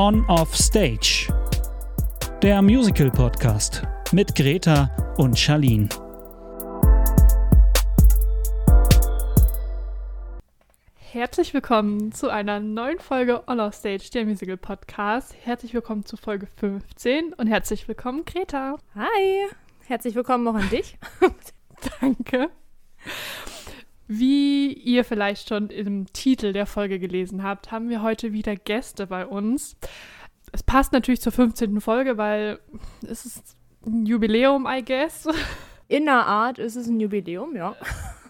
On Off Stage. Der Musical Podcast mit Greta und Charlene. Herzlich willkommen zu einer neuen Folge On Off Stage, der Musical Podcast. Herzlich willkommen zu Folge 15 und herzlich willkommen, Greta. Hi, herzlich willkommen auch an dich. Danke. Wie ihr vielleicht schon im Titel der Folge gelesen habt, haben wir heute wieder Gäste bei uns. Es passt natürlich zur 15. Folge, weil es ist ein Jubiläum, I guess. In der Art ist es ein Jubiläum, ja.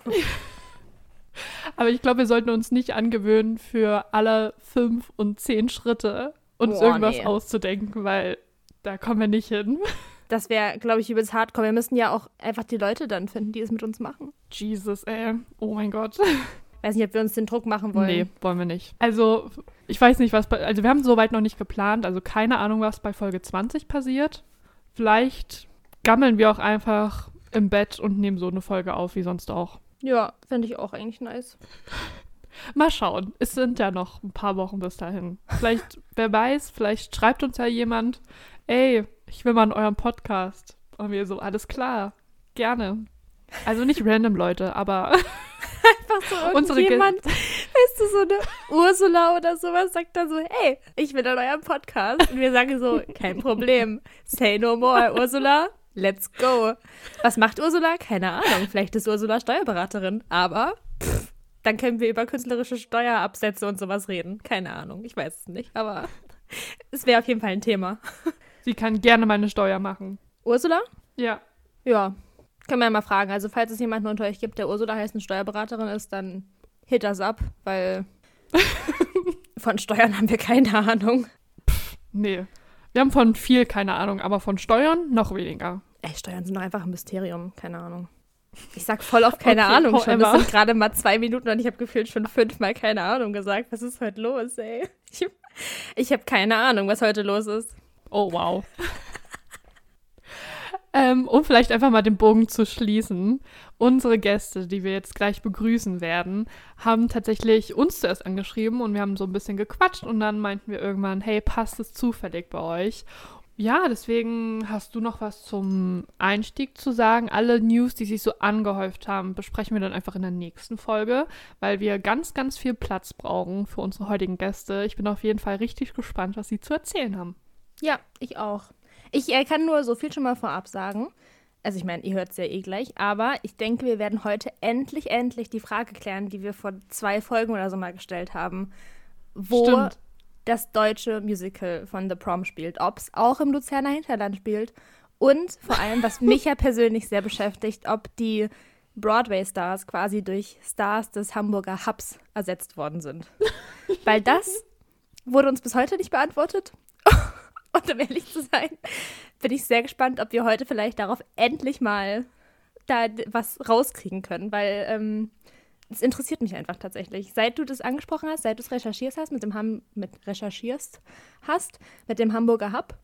Aber ich glaube, wir sollten uns nicht angewöhnen, für alle fünf und zehn Schritte uns Boah, irgendwas nee. auszudenken, weil da kommen wir nicht hin. Das wäre, glaube ich, übelst hardcore. Wir müssen ja auch einfach die Leute dann finden, die es mit uns machen. Jesus, ey. Oh mein Gott. Weiß nicht, ob wir uns den Druck machen wollen. Nee, wollen wir nicht. Also, ich weiß nicht, was bei. Also, wir haben soweit noch nicht geplant. Also, keine Ahnung, was bei Folge 20 passiert. Vielleicht gammeln wir auch einfach im Bett und nehmen so eine Folge auf, wie sonst auch. Ja, fände ich auch eigentlich nice. Mal schauen. Es sind ja noch ein paar Wochen bis dahin. Vielleicht, wer weiß, vielleicht schreibt uns ja jemand, ey, ich will mal in eurem Podcast. Und wir so, alles klar, gerne. Also nicht random Leute, aber Einfach so irgendjemand, weißt du, so eine Ursula oder sowas sagt dann so, hey, ich will in eurem Podcast. Und wir sagen so, kein Problem. Say no more, Ursula. Let's go. Was macht Ursula? Keine Ahnung. Vielleicht ist Ursula Steuerberaterin. Aber pff, dann können wir über künstlerische Steuerabsätze und sowas reden. Keine Ahnung. Ich weiß es nicht. Aber es wäre auf jeden Fall ein Thema. Sie kann gerne meine Steuer machen. Ursula? Ja. Ja. Können wir ja mal fragen. Also, falls es jemanden unter euch gibt, der Ursula heißt und Steuerberaterin ist, dann hit das ab, weil von Steuern haben wir keine Ahnung. Nee. Wir haben von viel keine Ahnung, aber von Steuern noch weniger. Ey, Steuern sind doch einfach ein Mysterium. Keine Ahnung. Ich sag voll oft keine Okay, Ahnung schon. Das sind gerade mal zwei Minuten und ich habe gefühlt schon fünfmal keine Ahnung gesagt. Was ist heute los, ey? Ich, ich habe keine Ahnung, was heute los ist. Oh, wow. ähm, um vielleicht einfach mal den Bogen zu schließen. Unsere Gäste, die wir jetzt gleich begrüßen werden, haben tatsächlich uns zuerst angeschrieben und wir haben so ein bisschen gequatscht und dann meinten wir irgendwann, hey, passt es zufällig bei euch? Ja, deswegen hast du noch was zum Einstieg zu sagen. Alle News, die sich so angehäuft haben, besprechen wir dann einfach in der nächsten Folge, weil wir ganz, ganz viel Platz brauchen für unsere heutigen Gäste. Ich bin auf jeden Fall richtig gespannt, was sie zu erzählen haben. Ja, ich auch. Ich äh, kann nur so viel schon mal vorab sagen. Also ich meine, ihr hört es ja eh gleich, aber ich denke, wir werden heute endlich, endlich die Frage klären, die wir vor zwei Folgen oder so mal gestellt haben. Wo Stimmt. das deutsche Musical von The Prom spielt, ob es auch im Luzerner Hinterland spielt und vor allem, was mich ja persönlich sehr beschäftigt, ob die Broadway-Stars quasi durch Stars des Hamburger Hubs ersetzt worden sind. Weil das wurde uns bis heute nicht beantwortet. Und um ehrlich zu sein, bin ich sehr gespannt, ob wir heute vielleicht darauf endlich mal da was rauskriegen können, weil ähm, es interessiert mich einfach tatsächlich. Seit du das angesprochen hast, seit du es recherchiert hast, mit dem Ham mit recherchierst hast, mit dem Hamburger Hub,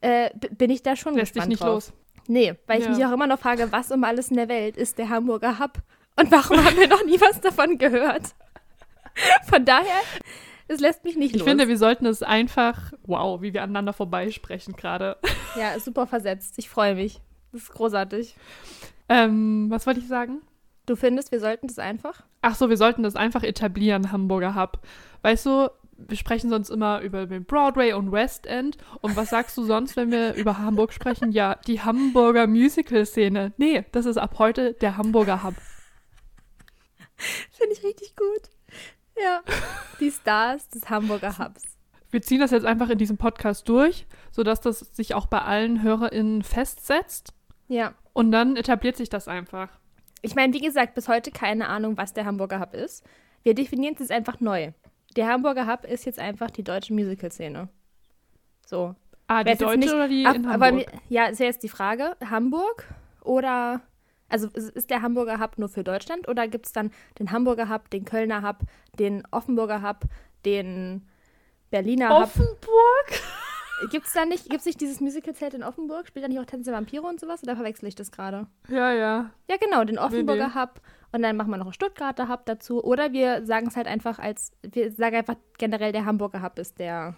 äh, bin ich da schon Lässt dich gespannt nicht drauf. los. Nee, weil ich Ja. mich auch immer noch frage, was um alles in der Welt ist der Hamburger Hub und warum haben wir noch nie was davon gehört? Von daher, es lässt mich nicht Ich los. finde, wir sollten es einfach, wow, wie wir aneinander vorbeisprechen gerade. ja, ist super versetzt. Ich freue mich. Das ist großartig. Ähm, was wollte ich sagen? Du findest, wir sollten das einfach? Ach so, wir sollten das einfach etablieren, Hamburger Hub. Weißt du, wir sprechen sonst immer über den Broadway und West End. Und was sagst du sonst, wenn wir über Hamburg sprechen? Ja, die Hamburger Musical-Szene. Nee, das ist ab heute der Hamburger Hub. Finde ich richtig gut. Ja. Die Stars des Hamburger Hubs. Wir ziehen das jetzt einfach in diesem Podcast durch, sodass das sich auch bei allen HörerInnen festsetzt. Ja. Und dann etabliert sich das einfach. Ich meine, wie gesagt, bis heute keine Ahnung, was der Hamburger Hub ist. Wir definieren es jetzt einfach neu. Der Hamburger Hub ist jetzt einfach die deutsche Musical-Szene. So. Ah, die deutsche nicht- oder die Ab- in aber Hamburg? mir- ja, ist ja jetzt die Frage, Hamburg oder, also ist- der Hamburger Hub nur für Deutschland oder gibt es dann den Hamburger Hub, den Kölner Hub, den Offenburger Hub, den Berliner Hub? Offenburg? Gibt es da nicht, gibt's nicht dieses Musical-Zelt in Offenburg? Spielt da nicht auch Tänze Vampire und sowas? Oder verwechsel ich das gerade? Ja, ja. Ja, genau, den Offenburger nee. Hub und dann machen wir noch einen Stuttgarter Hub dazu. Oder wir sagen es halt einfach als, wir sagen einfach generell, der Hamburger Hub ist der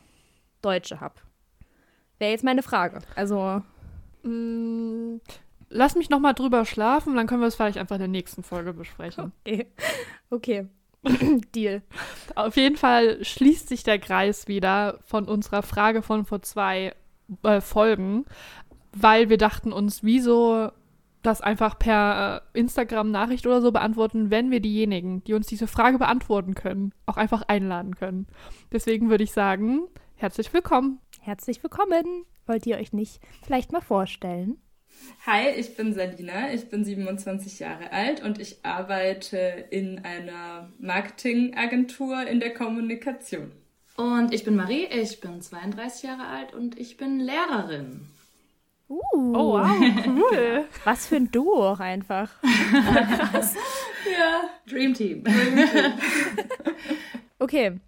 Deutsche habe. Wäre jetzt meine Frage. Also. Mm, lass mich noch mal drüber schlafen, dann können wir es vielleicht einfach in der nächsten Folge besprechen. Okay. okay. Deal. Auf jeden Fall schließt sich der Kreis wieder von unserer Frage von vor zwei äh, Folgen, weil wir dachten uns, wieso das einfach per äh, Instagram-Nachricht oder so beantworten, wenn wir diejenigen, die uns diese Frage beantworten können, auch einfach einladen können. Deswegen würde ich sagen, herzlich willkommen. Herzlich willkommen. Wollt ihr euch nicht vielleicht mal vorstellen? Hi, ich bin Salina, ich bin 27 Jahre alt und ich arbeite in einer Marketingagentur in der Kommunikation. Und ich bin Marie, ich bin 32 Jahre alt und ich bin Lehrerin. Uh, Oh, wow, cool. was für ein Duo auch einfach. Ja, Dream Team. Okay,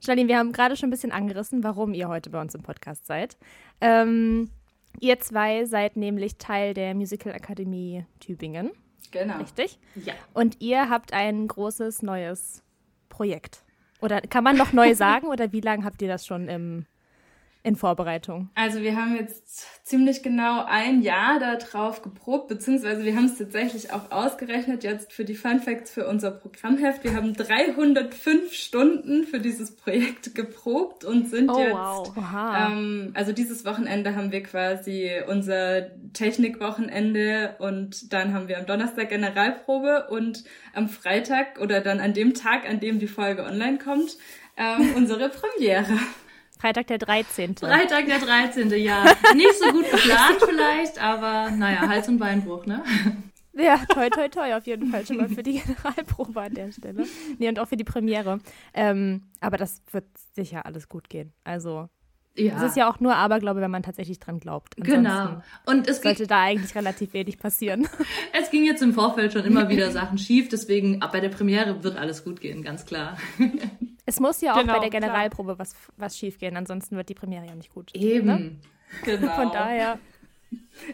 Janine, wir haben gerade schon ein bisschen angerissen, warum ihr heute bei uns im Podcast seid. Ähm, ihr zwei seid nämlich Teil der Musical Akademie Tübingen, Genau. richtig? Ja. Und ihr habt ein großes neues Projekt. Oder kann man noch neu sagen oder wie lange habt ihr das schon im, in Vorbereitung? Also wir haben jetzt ziemlich genau ein Jahr darauf geprobt, beziehungsweise wir haben es tatsächlich auch ausgerechnet jetzt für die Fun Facts für unser Programmheft. Wir haben 305 Stunden für dieses Projekt geprobt und sind Oh, jetzt wow. Ähm, also dieses Wochenende haben wir quasi unser Technikwochenende und dann haben wir am Donnerstag Generalprobe und am Freitag oder dann an dem Tag, an dem die Folge online kommt, ähm, unsere Premiere. Freitag der 13. Freitag der 13. Ja. Nicht so gut geplant vielleicht, aber naja, Hals- und Beinbruch, ne? Ja, toi, toi, toi, auf jeden Fall schon mal für die Generalprobe an der Stelle. Nee, und auch für die Premiere. Ähm, aber das wird sicher alles gut gehen. Also, Ja. es ist ja auch nur Aberglaube, wenn man tatsächlich dran glaubt. Ansonsten Genau. Und es ging, Sollte da eigentlich relativ wenig passieren. es ging jetzt im Vorfeld schon immer wieder Sachen schief, deswegen ab bei der Premiere wird alles gut gehen, ganz klar. Es muss ja auch Genau, bei der klar. Generalprobe was, was schief gehen, ansonsten wird die Premiere ja nicht gut. Eben. Genau. Von daher.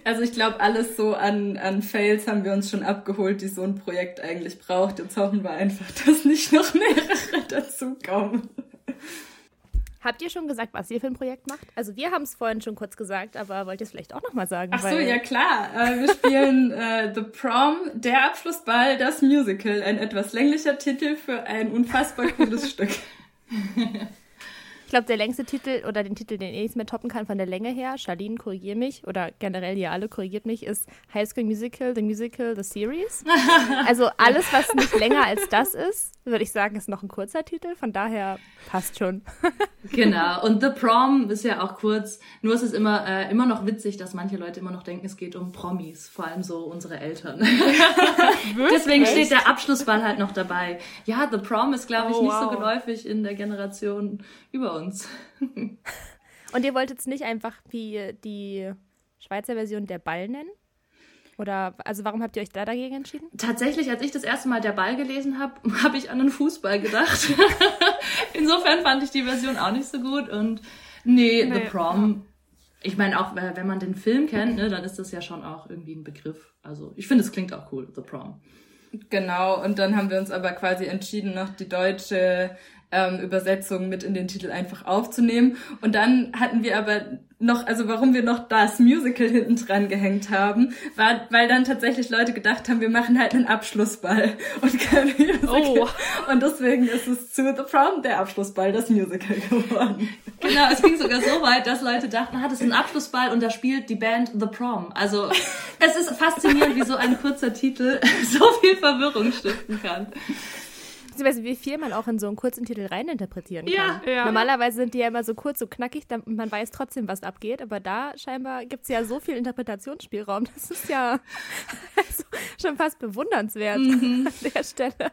Also ich glaube, alles so an, an Fails haben wir uns schon abgeholt, die so ein Projekt eigentlich braucht. Jetzt hoffen wir einfach, dass nicht noch mehrere dazukommen. Habt ihr schon gesagt, was ihr für ein Projekt macht? Also wir haben es vorhin schon kurz gesagt, aber wollt ihr es vielleicht auch nochmal sagen? Ach so, ja klar. Äh, wir spielen äh, The Prom, der Abschlussball, das Musical. Ein etwas länglicher Titel für ein unfassbar cooles Stück. Ich glaube, der längste Titel oder den Titel, den ich nicht mehr toppen kann von der Länge her, Charlene, korrigier mich, oder generell ihr alle korrigiert mich, ist High School Musical, The Musical, The Series. Also alles, was nicht länger als das ist, würde ich sagen, ist noch ein kurzer Titel. Von daher passt schon. Genau. Und The Prom ist ja auch kurz. Nur ist es immer, äh, immer noch witzig, dass manche Leute immer noch denken, es geht um Promis. Vor allem so unsere Eltern. Deswegen steht der Abschlussball halt noch dabei. Ja, The Prom ist, glaube ich, Oh, nicht so wow. geläufig in der Generation über uns. Und ihr wolltet es nicht einfach wie die Schweizer Version der Ball nennen? Oder, also warum habt ihr euch da dagegen entschieden? Tatsächlich, als ich das erste Mal der Ball gelesen habe, habe ich an einen Fußball gedacht. Insofern fand ich die Version auch nicht so gut. Und nee, Nee, The Prom. Ich meine, auch äh, wenn man den Film kennt, ne, dann ist das ja schon auch irgendwie ein Begriff. Also ich finde, es klingt auch cool, The Prom. Genau, und dann haben wir uns aber quasi entschieden, noch die deutsche ähm, Übersetzung mit in den Titel einfach aufzunehmen. Und dann hatten wir aber noch, also warum wir noch das Musical hinten dran gehängt haben, war, weil dann tatsächlich Leute gedacht haben, wir machen halt einen Abschlussball und kein Musical. Oh. Und deswegen ist es zu The Prom der Abschlussball, das Musical geworden. Genau, es ging sogar so weit, dass Leute dachten, ah, das ist ein Abschlussball und da spielt die Band The Prom. Also es ist faszinierend, wie so ein kurzer Titel so viel Verwirrung stiften kann. Beziehungsweise wie viel man auch in so einen kurzen Titel reininterpretieren kann. Ja, ja. Normalerweise sind die ja immer so kurz, so knackig, dann, man weiß trotzdem, was abgeht. Aber da scheinbar gibt es ja so viel Interpretationsspielraum. Das ist ja also schon fast bewundernswert an der Stelle.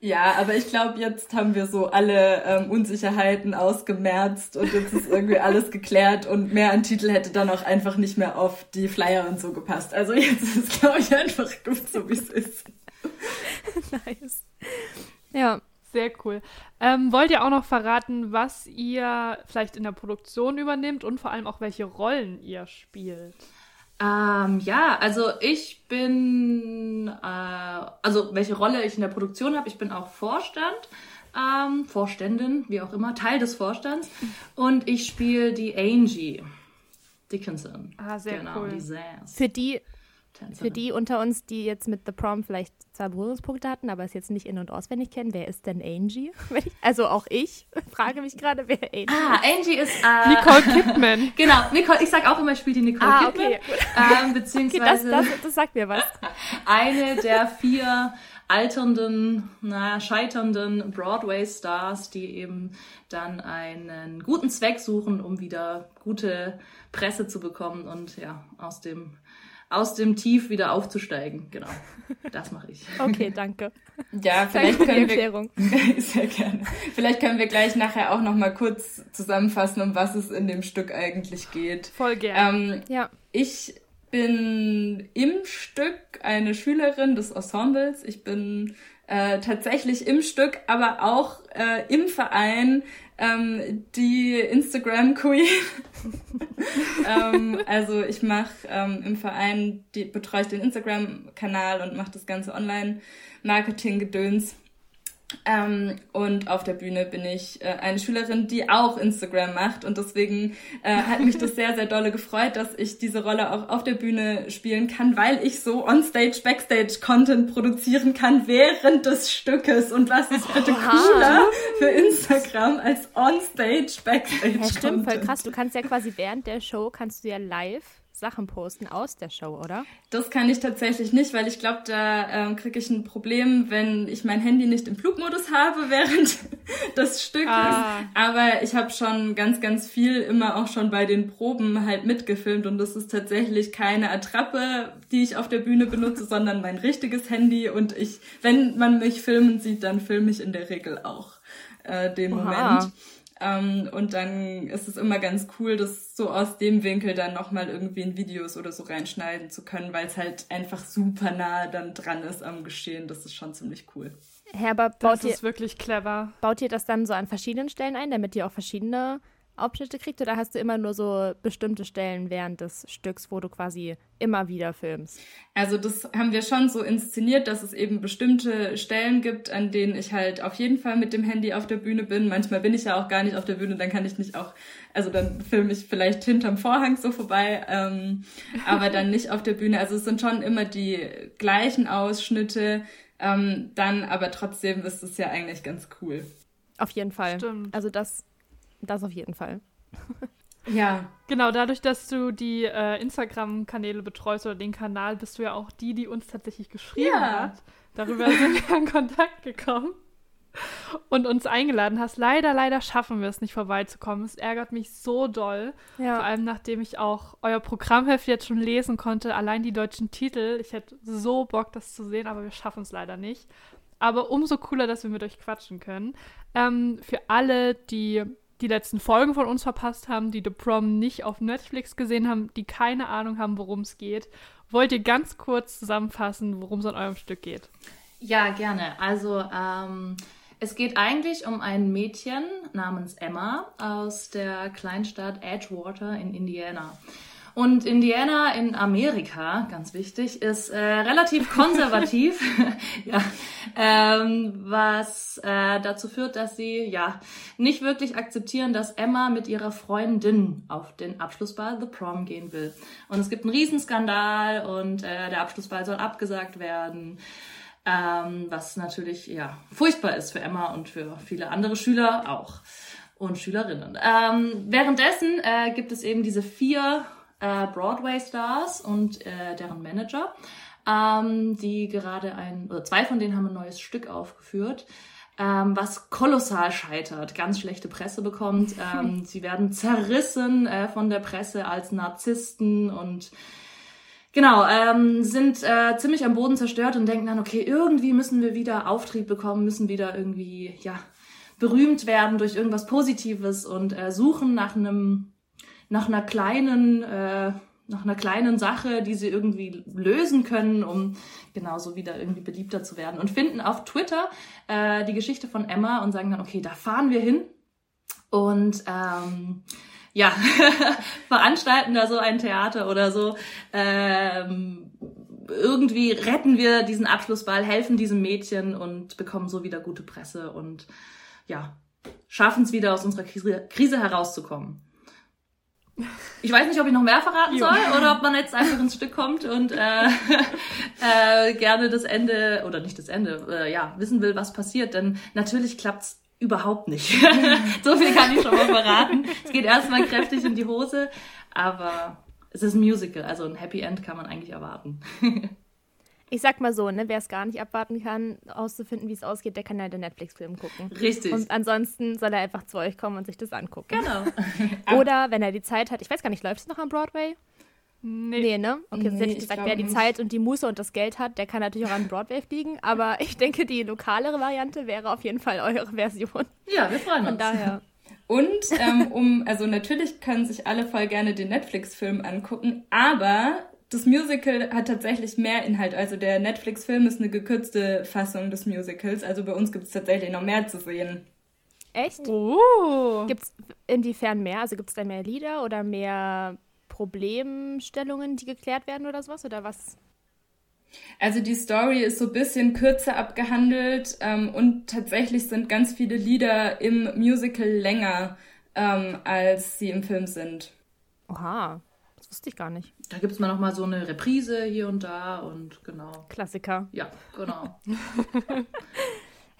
Ja, aber ich glaube, jetzt haben wir so alle ähm, Unsicherheiten ausgemerzt und jetzt ist irgendwie alles geklärt und mehr an Titel hätte dann auch einfach nicht mehr auf die Flyer und so gepasst. Also jetzt ist es, glaube ich, einfach gut, so wie es ist. Nice. Ja, Sehr cool. Ähm, wollt ihr auch noch verraten, was ihr vielleicht in der Produktion übernimmt und vor allem auch welche Rollen ihr spielt? Ähm, ja, also ich bin, äh, also welche Rolle ich in der Produktion habe, ich bin auch Vorstand. ähm, Vorständin, wie auch immer, Teil des Vorstands. Und ich spiele die Angie Dickinson. Ah, sehr genau, cool. Die Sass. Für die für die unter uns, die jetzt mit The Prom vielleicht zwei Berührungspunkte hatten, aber es jetzt nicht in- und auswendig kennen, wer ist denn Angie? Also auch ich frage mich gerade, wer Angie ah, ist. Ah, Angie ist äh, Nicole Kidman. genau, Nicole, ich sag auch immer, ich spiele die Nicole ah, Kidman. Okay. Ähm, beziehungsweise okay, das, das, das sagt mir was. eine der vier alternden, naja, scheiternden Broadway-Stars, die eben dann einen guten Zweck suchen, um wieder gute Presse zu bekommen und ja, aus dem aus dem Tief wieder aufzusteigen. Genau. Das mache ich. Okay, danke. Ja, vielleicht danke können Erklärung. wir sehr gerne. Vielleicht können wir gleich nachher auch noch mal kurz zusammenfassen, um was es in dem Stück eigentlich geht. Voll gerne. Ähm, ja. Ich bin im Stück eine Schülerin des Ensembles. Ich bin äh, tatsächlich im Stück, aber auch äh, im Verein ähm, die Instagram Queen. ähm, also ich mache ähm, im Verein, die, betreue ich den Instagram-Kanal und mache das ganze Online-Marketing-Gedöns. Ähm, und auf der Bühne bin ich äh, eine Schülerin, die auch Instagram macht. Und deswegen äh, hat mich das sehr, sehr dolle gefreut, dass ich diese Rolle auch auf der Bühne spielen kann, weil ich so onstage, backstage Content produzieren kann während des Stückes. Und was ist bitte cooler für Instagram als onstage, backstage Content? Ja, stimmt, voll krass. Du kannst ja quasi während der Show, kannst du ja live Sachen posten aus der Show, oder? Das kann ich tatsächlich nicht, weil ich glaube, da ähm, kriege ich ein Problem, wenn ich mein Handy nicht im Flugmodus habe während des Stückes. Ah. Aber ich habe schon ganz, ganz viel immer auch schon bei den Proben halt mitgefilmt und das ist tatsächlich keine Attrappe, die ich auf der Bühne benutze, sondern mein richtiges Handy und ich, wenn man mich filmen sieht, dann filme ich in der Regel auch äh, den Oha. Moment. Ähm, und dann ist es immer ganz cool, das so aus dem Winkel dann nochmal irgendwie in Videos oder so reinschneiden zu können, weil es halt einfach super nah dann dran ist am Geschehen. Das ist schon ziemlich cool. Herbert, baut das ist ihr, wirklich clever. Baut ihr das dann so an verschiedenen Stellen ein, damit ihr auch verschiedene Abschnitte kriegt oder hast du immer nur so bestimmte Stellen während des Stücks, wo du quasi immer wieder filmst? Also das haben wir schon so inszeniert, dass es eben bestimmte Stellen gibt, an denen ich halt auf jeden Fall mit dem Handy auf der Bühne bin. Manchmal bin ich ja auch gar nicht auf der Bühne, dann kann ich nicht auch, also dann filme ich vielleicht hinterm Vorhang so vorbei, ähm, aber dann nicht auf der Bühne. Also es sind schon immer die gleichen Ausschnitte, ähm, dann aber trotzdem ist es ja eigentlich ganz cool. Auf jeden Fall. Stimmt. Also das das auf jeden Fall. Ja. Genau, dadurch, dass du die äh, Instagram-Kanäle betreust oder den Kanal, bist du ja auch die, die uns tatsächlich geschrieben ja. hat. Darüber sind wir in Kontakt gekommen und uns eingeladen hast. Leider, leider schaffen wir es nicht vorbeizukommen. Es ärgert mich so doll. Ja. Vor allem, nachdem ich auch euer Programmheft jetzt schon lesen konnte, allein die deutschen Titel. Ich hätte so Bock, das zu sehen, aber wir schaffen es leider nicht. Aber umso cooler, dass wir mit euch quatschen können. Ähm, für alle, die die letzten Folgen von uns verpasst haben, die The Prom nicht auf Netflix gesehen haben, die keine Ahnung haben, worum es geht, wollt ihr ganz kurz zusammenfassen, worum es an eurem Stück geht? Ja, gerne. Also ähm, es geht eigentlich um ein Mädchen namens Emma aus der Kleinstadt Edgewater in Indiana. Und Indiana in Amerika, ganz wichtig, ist äh, relativ konservativ, ja, ähm, was äh, dazu führt, dass sie ja nicht wirklich akzeptieren, dass Emma mit ihrer Freundin auf den Abschlussball The Prom gehen will. Und es gibt einen Riesenskandal und äh, der Abschlussball soll abgesagt werden. Ähm, was natürlich ja furchtbar ist für Emma und für viele andere Schüler auch und Schülerinnen. Ähm, währenddessen äh, gibt es eben diese vier äh, Broadway-Stars und äh, deren Manager, ähm, die gerade ein, oder zwei von denen haben ein neues Stück aufgeführt. Ähm, was kolossal scheitert, ganz schlechte Presse bekommt. Ähm, sie werden zerrissen äh, von der Presse als Narzissten und genau, ähm, sind äh, ziemlich am Boden zerstört und denken dann, okay, irgendwie müssen wir wieder Auftrieb bekommen, müssen wieder irgendwie, ja, berühmt werden durch irgendwas Positives und äh, suchen nach einem nach einer kleinen, äh, nach einer kleinen Sache, die sie irgendwie lösen können, um genauso wieder irgendwie beliebter zu werden. Und finden auf Twitter äh, die Geschichte von Emma und sagen dann, okay, da fahren wir hin. Und ähm, ja, veranstalten da so ein Theater oder so. Ähm, irgendwie retten wir diesen Abschlussball, helfen diesem Mädchen und bekommen so wieder gute Presse und ja, schaffen es wieder aus unserer Krise, Krise herauszukommen. Ich weiß nicht, ob ich noch mehr verraten soll oder ob man jetzt einfach ins Stück kommt und äh, äh, gerne das Ende oder nicht das Ende, äh, ja, wissen will, was passiert. Denn natürlich klappt's überhaupt nicht. so viel kann ich schon mal verraten. Es geht erstmal kräftig in die Hose, aber es ist ein Musical, also ein Happy End kann man eigentlich erwarten. ich sag mal so, ne, wer es gar nicht abwarten kann, auszufinden, wie es ausgeht, der kann ja den Netflix-Film gucken. Richtig. Und ansonsten soll er einfach zu euch kommen und sich das angucken. Genau. Oder wenn er die Zeit hat, ich weiß gar nicht, läuft es noch am Broadway? Nee. Nee, ne? Okay, sonst Nee, hätte ich ich gesagt, glaube wer die nicht. Zeit und die Muße und das Geld hat, der kann natürlich auch an Broadway fliegen. Aber ich denke, die lokalere Variante wäre auf jeden Fall eure Version. Ja, wir freuen Von uns. daher. Und ähm, um, also natürlich können sich alle voll gerne den Netflix-Film angucken, aber das Musical hat tatsächlich mehr Inhalt. Also der Netflix-Film ist eine gekürzte Fassung des Musicals. Also bei uns gibt es tatsächlich noch mehr zu sehen. Echt? Oh. Gibt es inwiefern mehr? Also gibt es da mehr Lieder oder mehr Problemstellungen, die geklärt werden oder sowas? Oder was? Also die Story ist so ein bisschen kürzer abgehandelt ähm, und tatsächlich sind ganz viele Lieder im Musical länger, ähm, als sie im Film sind. Oha, wusste ich gar nicht. Da mal noch mal so eine Reprise hier und da und genau. Klassiker. Ja, genau.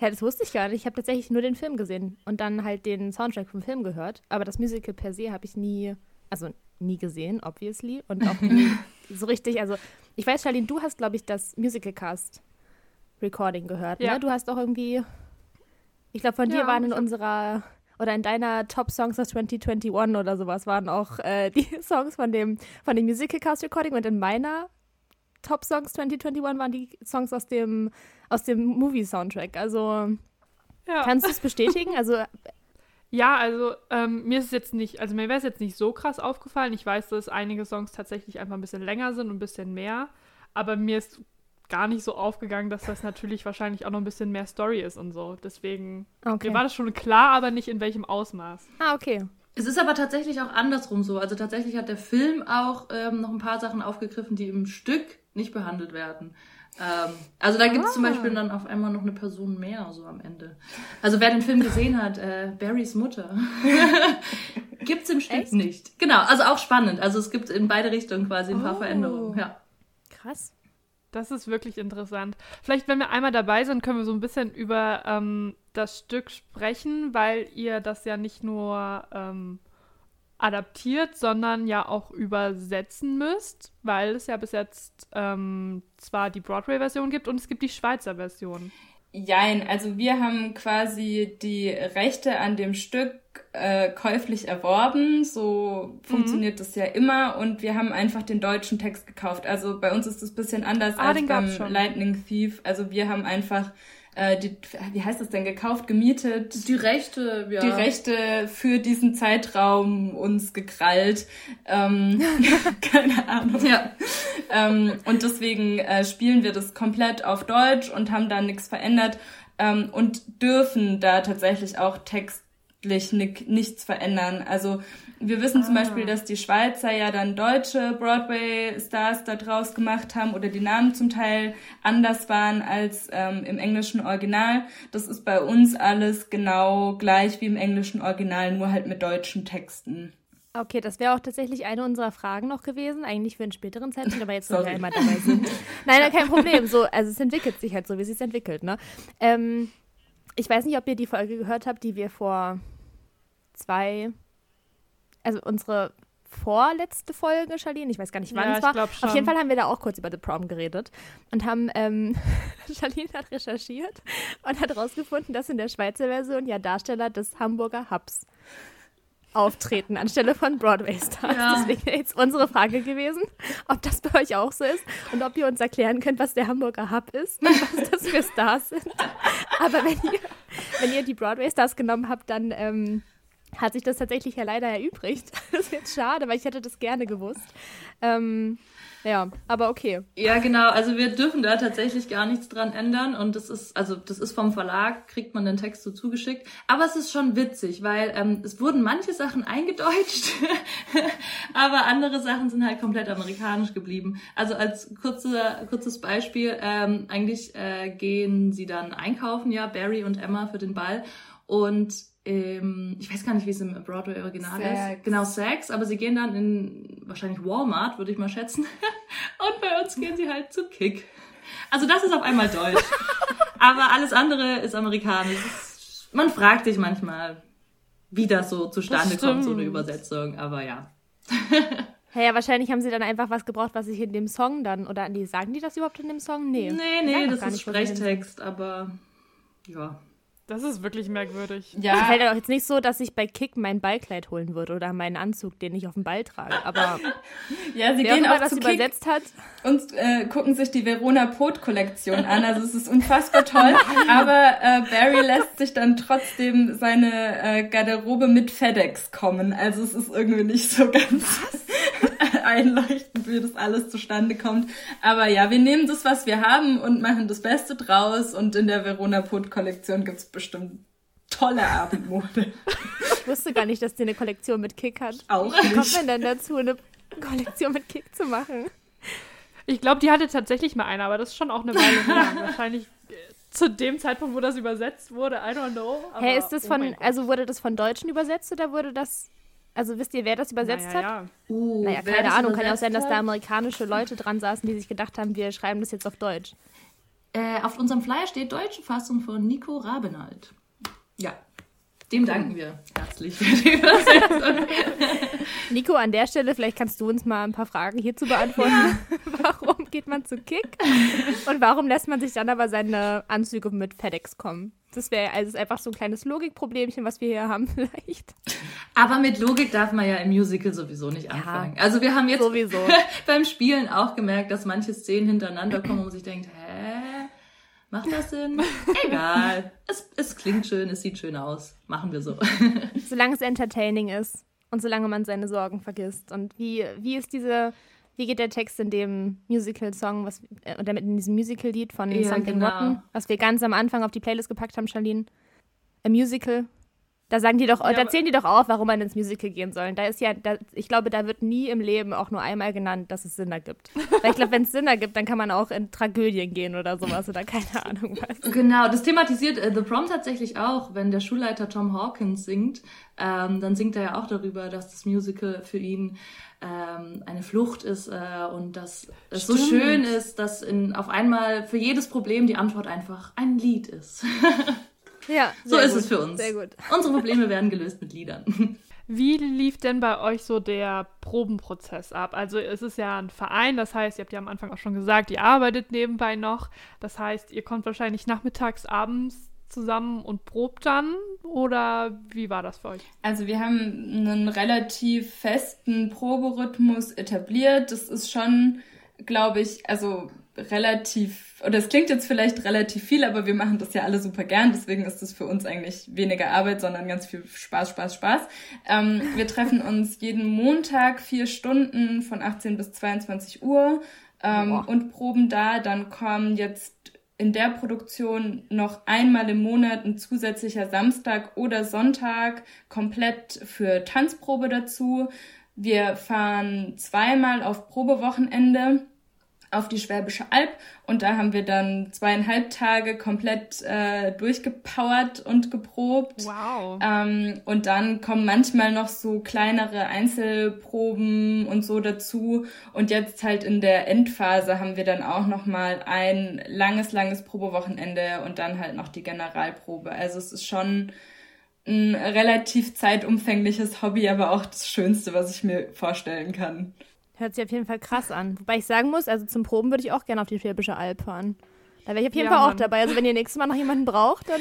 Ja, das wusste ich gar nicht. Ich habe tatsächlich nur den Film gesehen und dann halt den Soundtrack vom Film gehört. Aber das Musical per se habe ich nie, also nie gesehen, obviously. Und auch nie so richtig, also ich weiß, Charlene, du hast, glaube ich, das Musical Cast Recording gehört, Ja. ne? Du hast auch irgendwie, ich glaube, von dir Ja, waren in unserer, oder in deiner Top Songs of 2021 oder sowas waren auch äh, die Songs von dem, von dem Musical Cast Recording und in meiner Top Songs 2021 waren die Songs aus dem, aus dem Movie-Soundtrack. Also Ja. kannst du es bestätigen? Also Ja, also ähm, mir ist es jetzt nicht, also mir wäre es jetzt nicht so krass aufgefallen. Ich weiß, dass einige Songs tatsächlich einfach ein bisschen länger sind und ein bisschen mehr. Aber mir ist gar nicht so aufgegangen, dass das natürlich wahrscheinlich auch noch ein bisschen mehr Story ist und so. Deswegen, Okay. mir war das schon klar, aber nicht in welchem Ausmaß. Ah, okay. Es ist aber tatsächlich auch andersrum so. Also tatsächlich hat der Film auch ähm, noch ein paar Sachen aufgegriffen, die im Stück nicht behandelt werden. Ähm, also da gibt es zum Ah. Beispiel dann auf einmal noch eine Person mehr so am Ende. Also wer den Film gesehen hat, äh, Barrys Mutter, gibt's im Stück Echt? nicht. Genau, also auch spannend. Also es gibt in beide Richtungen quasi ein paar Oh. Veränderungen. Ja. Krass. Das ist wirklich interessant. Vielleicht, wenn wir einmal dabei sind, können wir so ein bisschen über ähm, das Stück sprechen, weil ihr das ja nicht nur ähm, adaptiert, sondern ja auch übersetzen müsst, weil es ja bis jetzt ähm, zwar die Broadway-Version gibt und es gibt die Schweizer Version. Jein, also wir haben quasi die Rechte an dem Stück äh, käuflich erworben. So funktioniert das ja immer. Und wir haben einfach den deutschen Text gekauft. Also bei uns ist das ein bisschen anders Ah, als beim. Lightning Thief. Also wir haben einfach äh, die, wie heißt das denn, gekauft, gemietet, Die Rechte, ja. die Rechte für diesen Zeitraum uns gekrallt. Ähm, keine Ahnung. Ja. Ähm, und deswegen äh, spielen wir das komplett auf Deutsch und haben da nichts verändert ähm, und dürfen da tatsächlich auch textlich nichts verändern. Also wir wissen zum Ah. Beispiel, dass die Schweizer ja dann deutsche Broadway-Stars da draus gemacht haben oder die Namen zum Teil anders waren als ähm, im englischen Original. Das ist bei uns alles genau gleich wie im englischen Original, nur halt mit deutschen Texten. Okay, das wäre auch tatsächlich eine unserer Fragen noch gewesen, eigentlich für einen späteren Zeitpunkt, aber jetzt, wo wir einmal dabei sind. Nein, nein, kein Problem. So, also es entwickelt sich halt so, wie es sich entwickelt, ne? Ähm, ich weiß nicht, ob ihr die Folge gehört habt, die wir vor zwei, also unsere vorletzte Folge, Charlene, ich weiß gar nicht, wann Ja, es ich war. Auf schon. jeden Fall haben wir da auch kurz über The Prom geredet und haben, ähm, Charlene hat recherchiert und hat herausgefunden, dass in der Schweizer Version ja Darsteller des Hamburger Hubs auftreten anstelle von Broadway-Stars. Ja. Deswegen wäre jetzt unsere Frage gewesen, ob das bei euch auch so ist und ob ihr uns erklären könnt, was der Hamburger Hub ist und was das für Stars sind. Aber wenn ihr, wenn ihr die Broadway-Stars genommen habt, dann ähm, hat sich das tatsächlich ja leider erübrigt. Das ist jetzt schade, weil ich hätte das gerne gewusst. Ähm, ja, aber okay. Ja, genau. Also wir dürfen da tatsächlich gar nichts dran ändern und das ist, also das ist vom Verlag, kriegt man den Text so zugeschickt. Aber es ist schon witzig, weil ähm, es wurden manche Sachen eingedeutscht, aber andere Sachen sind halt komplett amerikanisch geblieben. Also als kurze, kurzes Beispiel, ähm, eigentlich äh, gehen sie dann einkaufen, ja, Barry und Emma für den Ball. und ähm, ich weiß gar nicht, wie es im Broadway-Original ist. Genau, Sex, aber sie gehen dann in wahrscheinlich Walmart, würde ich mal schätzen. und bei uns gehen sie halt zu Kick. Also das ist auf einmal deutsch. aber alles andere ist amerikanisch. Man fragt sich manchmal, wie das so zustande das kommt, so eine Übersetzung, aber ja. Hey, ja, wahrscheinlich haben sie dann einfach was gebraucht, was sich in dem Song dann, oder die, sagen die das überhaupt in dem Song? Nee. Nee, nee, das ist Sprechttext, aber ja. Das ist wirklich merkwürdig. Ja. Es fällt ja auch jetzt nicht so, dass ich bei Kick mein Ballkleid holen würde oder meinen Anzug, den ich auf dem Ball trage. Aber ja, sie gehen auch das zu übersetzt Kick hat und äh, gucken sich die Verona Pot Kollektion an. Also es ist unfassbar toll. aber äh, Barry lässt sich dann trotzdem seine äh, Garderobe mit FedEx kommen. Also es ist irgendwie nicht so ganz einleuchtend, wie das alles zustande kommt. Aber ja, wir nehmen das, was wir haben und machen das Beste draus. Und in der Verona Pot Kollektion gibt's bestimmt tolle Abendmode. Ich wusste gar nicht, dass die eine Kollektion mit Kick hat. Auch Wie kommt man denn dazu, eine Kollektion mit Kick zu machen? Ich glaube, die hatte tatsächlich mal eine, aber das ist schon auch eine Weile her. Wahrscheinlich äh, zu dem Zeitpunkt, wo das übersetzt wurde, I don't know. Hä, hey, ist das oh von, also wurde das von Deutschen übersetzt oder wurde das, also wisst ihr, wer das übersetzt naja, hat? Ja. Uh, naja, keine Ahnung, kann ja auch sein, dass da amerikanische Leute dran saßen, die sich gedacht haben, wir schreiben das jetzt auf Deutsch. Äh, auf unserem Flyer steht deutsche Fassung von Nico Rabenald. Ja, dem danken wir herzlich für die Übersetzung. Nico, an der Stelle, vielleicht kannst du uns mal ein paar Fragen hierzu beantworten. Ja. warum geht man zu Kick? Und warum lässt man sich dann aber seine Anzüge mit FedEx kommen? Das wäre also einfach so ein kleines Logikproblemchen, was wir hier haben vielleicht. Aber mit Logik darf man ja im Musical sowieso nicht anfangen. Ja, also wir haben jetzt beim Spielen auch gemerkt, dass manche Szenen hintereinander kommen, wo man sich denkt, hä? Macht das Sinn? Egal. Es, es klingt schön, es sieht schön aus. Machen wir so. Solange es entertaining ist und solange man seine Sorgen vergisst. Und wie, wie ist diese, wie geht der Text in dem Musical-Song, was, äh, oder in diesem Musical-Lied von ja, Something genau. Rotten, was wir ganz am Anfang auf die Playlist gepackt haben, Charlene? A Musical. Da sagen die doch, ja, da zählen die doch auf, warum man ins Musical gehen soll. Da ist ja, da, ich glaube, da wird nie im Leben auch nur einmal genannt, dass es Sinn ergibt. Weil ich glaube, wenn es Sinn ergibt, dann kann man auch in Tragödien gehen oder sowas oder keine Ahnung was. Genau, das thematisiert äh, The Prom tatsächlich auch, wenn der Schulleiter Tom Hawkins singt, ähm, dann singt er ja auch darüber, dass das Musical für ihn ähm, eine Flucht ist äh, und dass es so schön ist, dass in, auf einmal für jedes Problem die Antwort einfach ein Lied ist. Ja, so ist gut, es für uns. Sehr gut. Unsere Probleme werden gelöst mit Liedern. Wie lief denn bei euch so der Probenprozess ab? Also es ist ja ein Verein, das heißt, ihr habt ja am Anfang auch schon gesagt, ihr arbeitet nebenbei noch. Das heißt, ihr kommt wahrscheinlich nachmittags, abends zusammen und probt dann oder wie war das für euch? Also wir haben einen relativ festen Proberhythmus etabliert. Das ist schon, glaube ich, also relativ, oder es klingt jetzt vielleicht relativ viel, aber wir machen das ja alle super gern, deswegen ist es für uns eigentlich weniger Arbeit, sondern ganz viel Spaß, Spaß, Spaß. Ähm, wir treffen uns jeden Montag vier Stunden von 18 bis 22 Uhr ähm, und proben da. Dann kommen jetzt in der Produktion noch einmal im Monat ein zusätzlicher Samstag oder Sonntag komplett für Tanzprobe dazu. Wir fahren zweimal auf Probewochenende auf die Schwäbische Alb und da haben wir dann zweieinhalb Tage komplett äh, durchgepowert und geprobt. Wow. Ähm, und dann kommen manchmal noch so kleinere Einzelproben und so dazu. Und jetzt halt in der Endphase haben wir dann auch noch mal ein langes, langes Probewochenende und dann halt noch die Generalprobe. Also es ist schon ein relativ zeitumfängliches Hobby, aber auch das Schönste, was ich mir vorstellen kann. Hört sich auf jeden Fall krass an. Wobei ich sagen muss, also zum Proben würde ich auch gerne auf die Schwäbische Alb fahren. Da wäre ich auf jeden ja, Fall auch Mann. dabei. Also wenn ihr nächstes Mal noch jemanden braucht, dann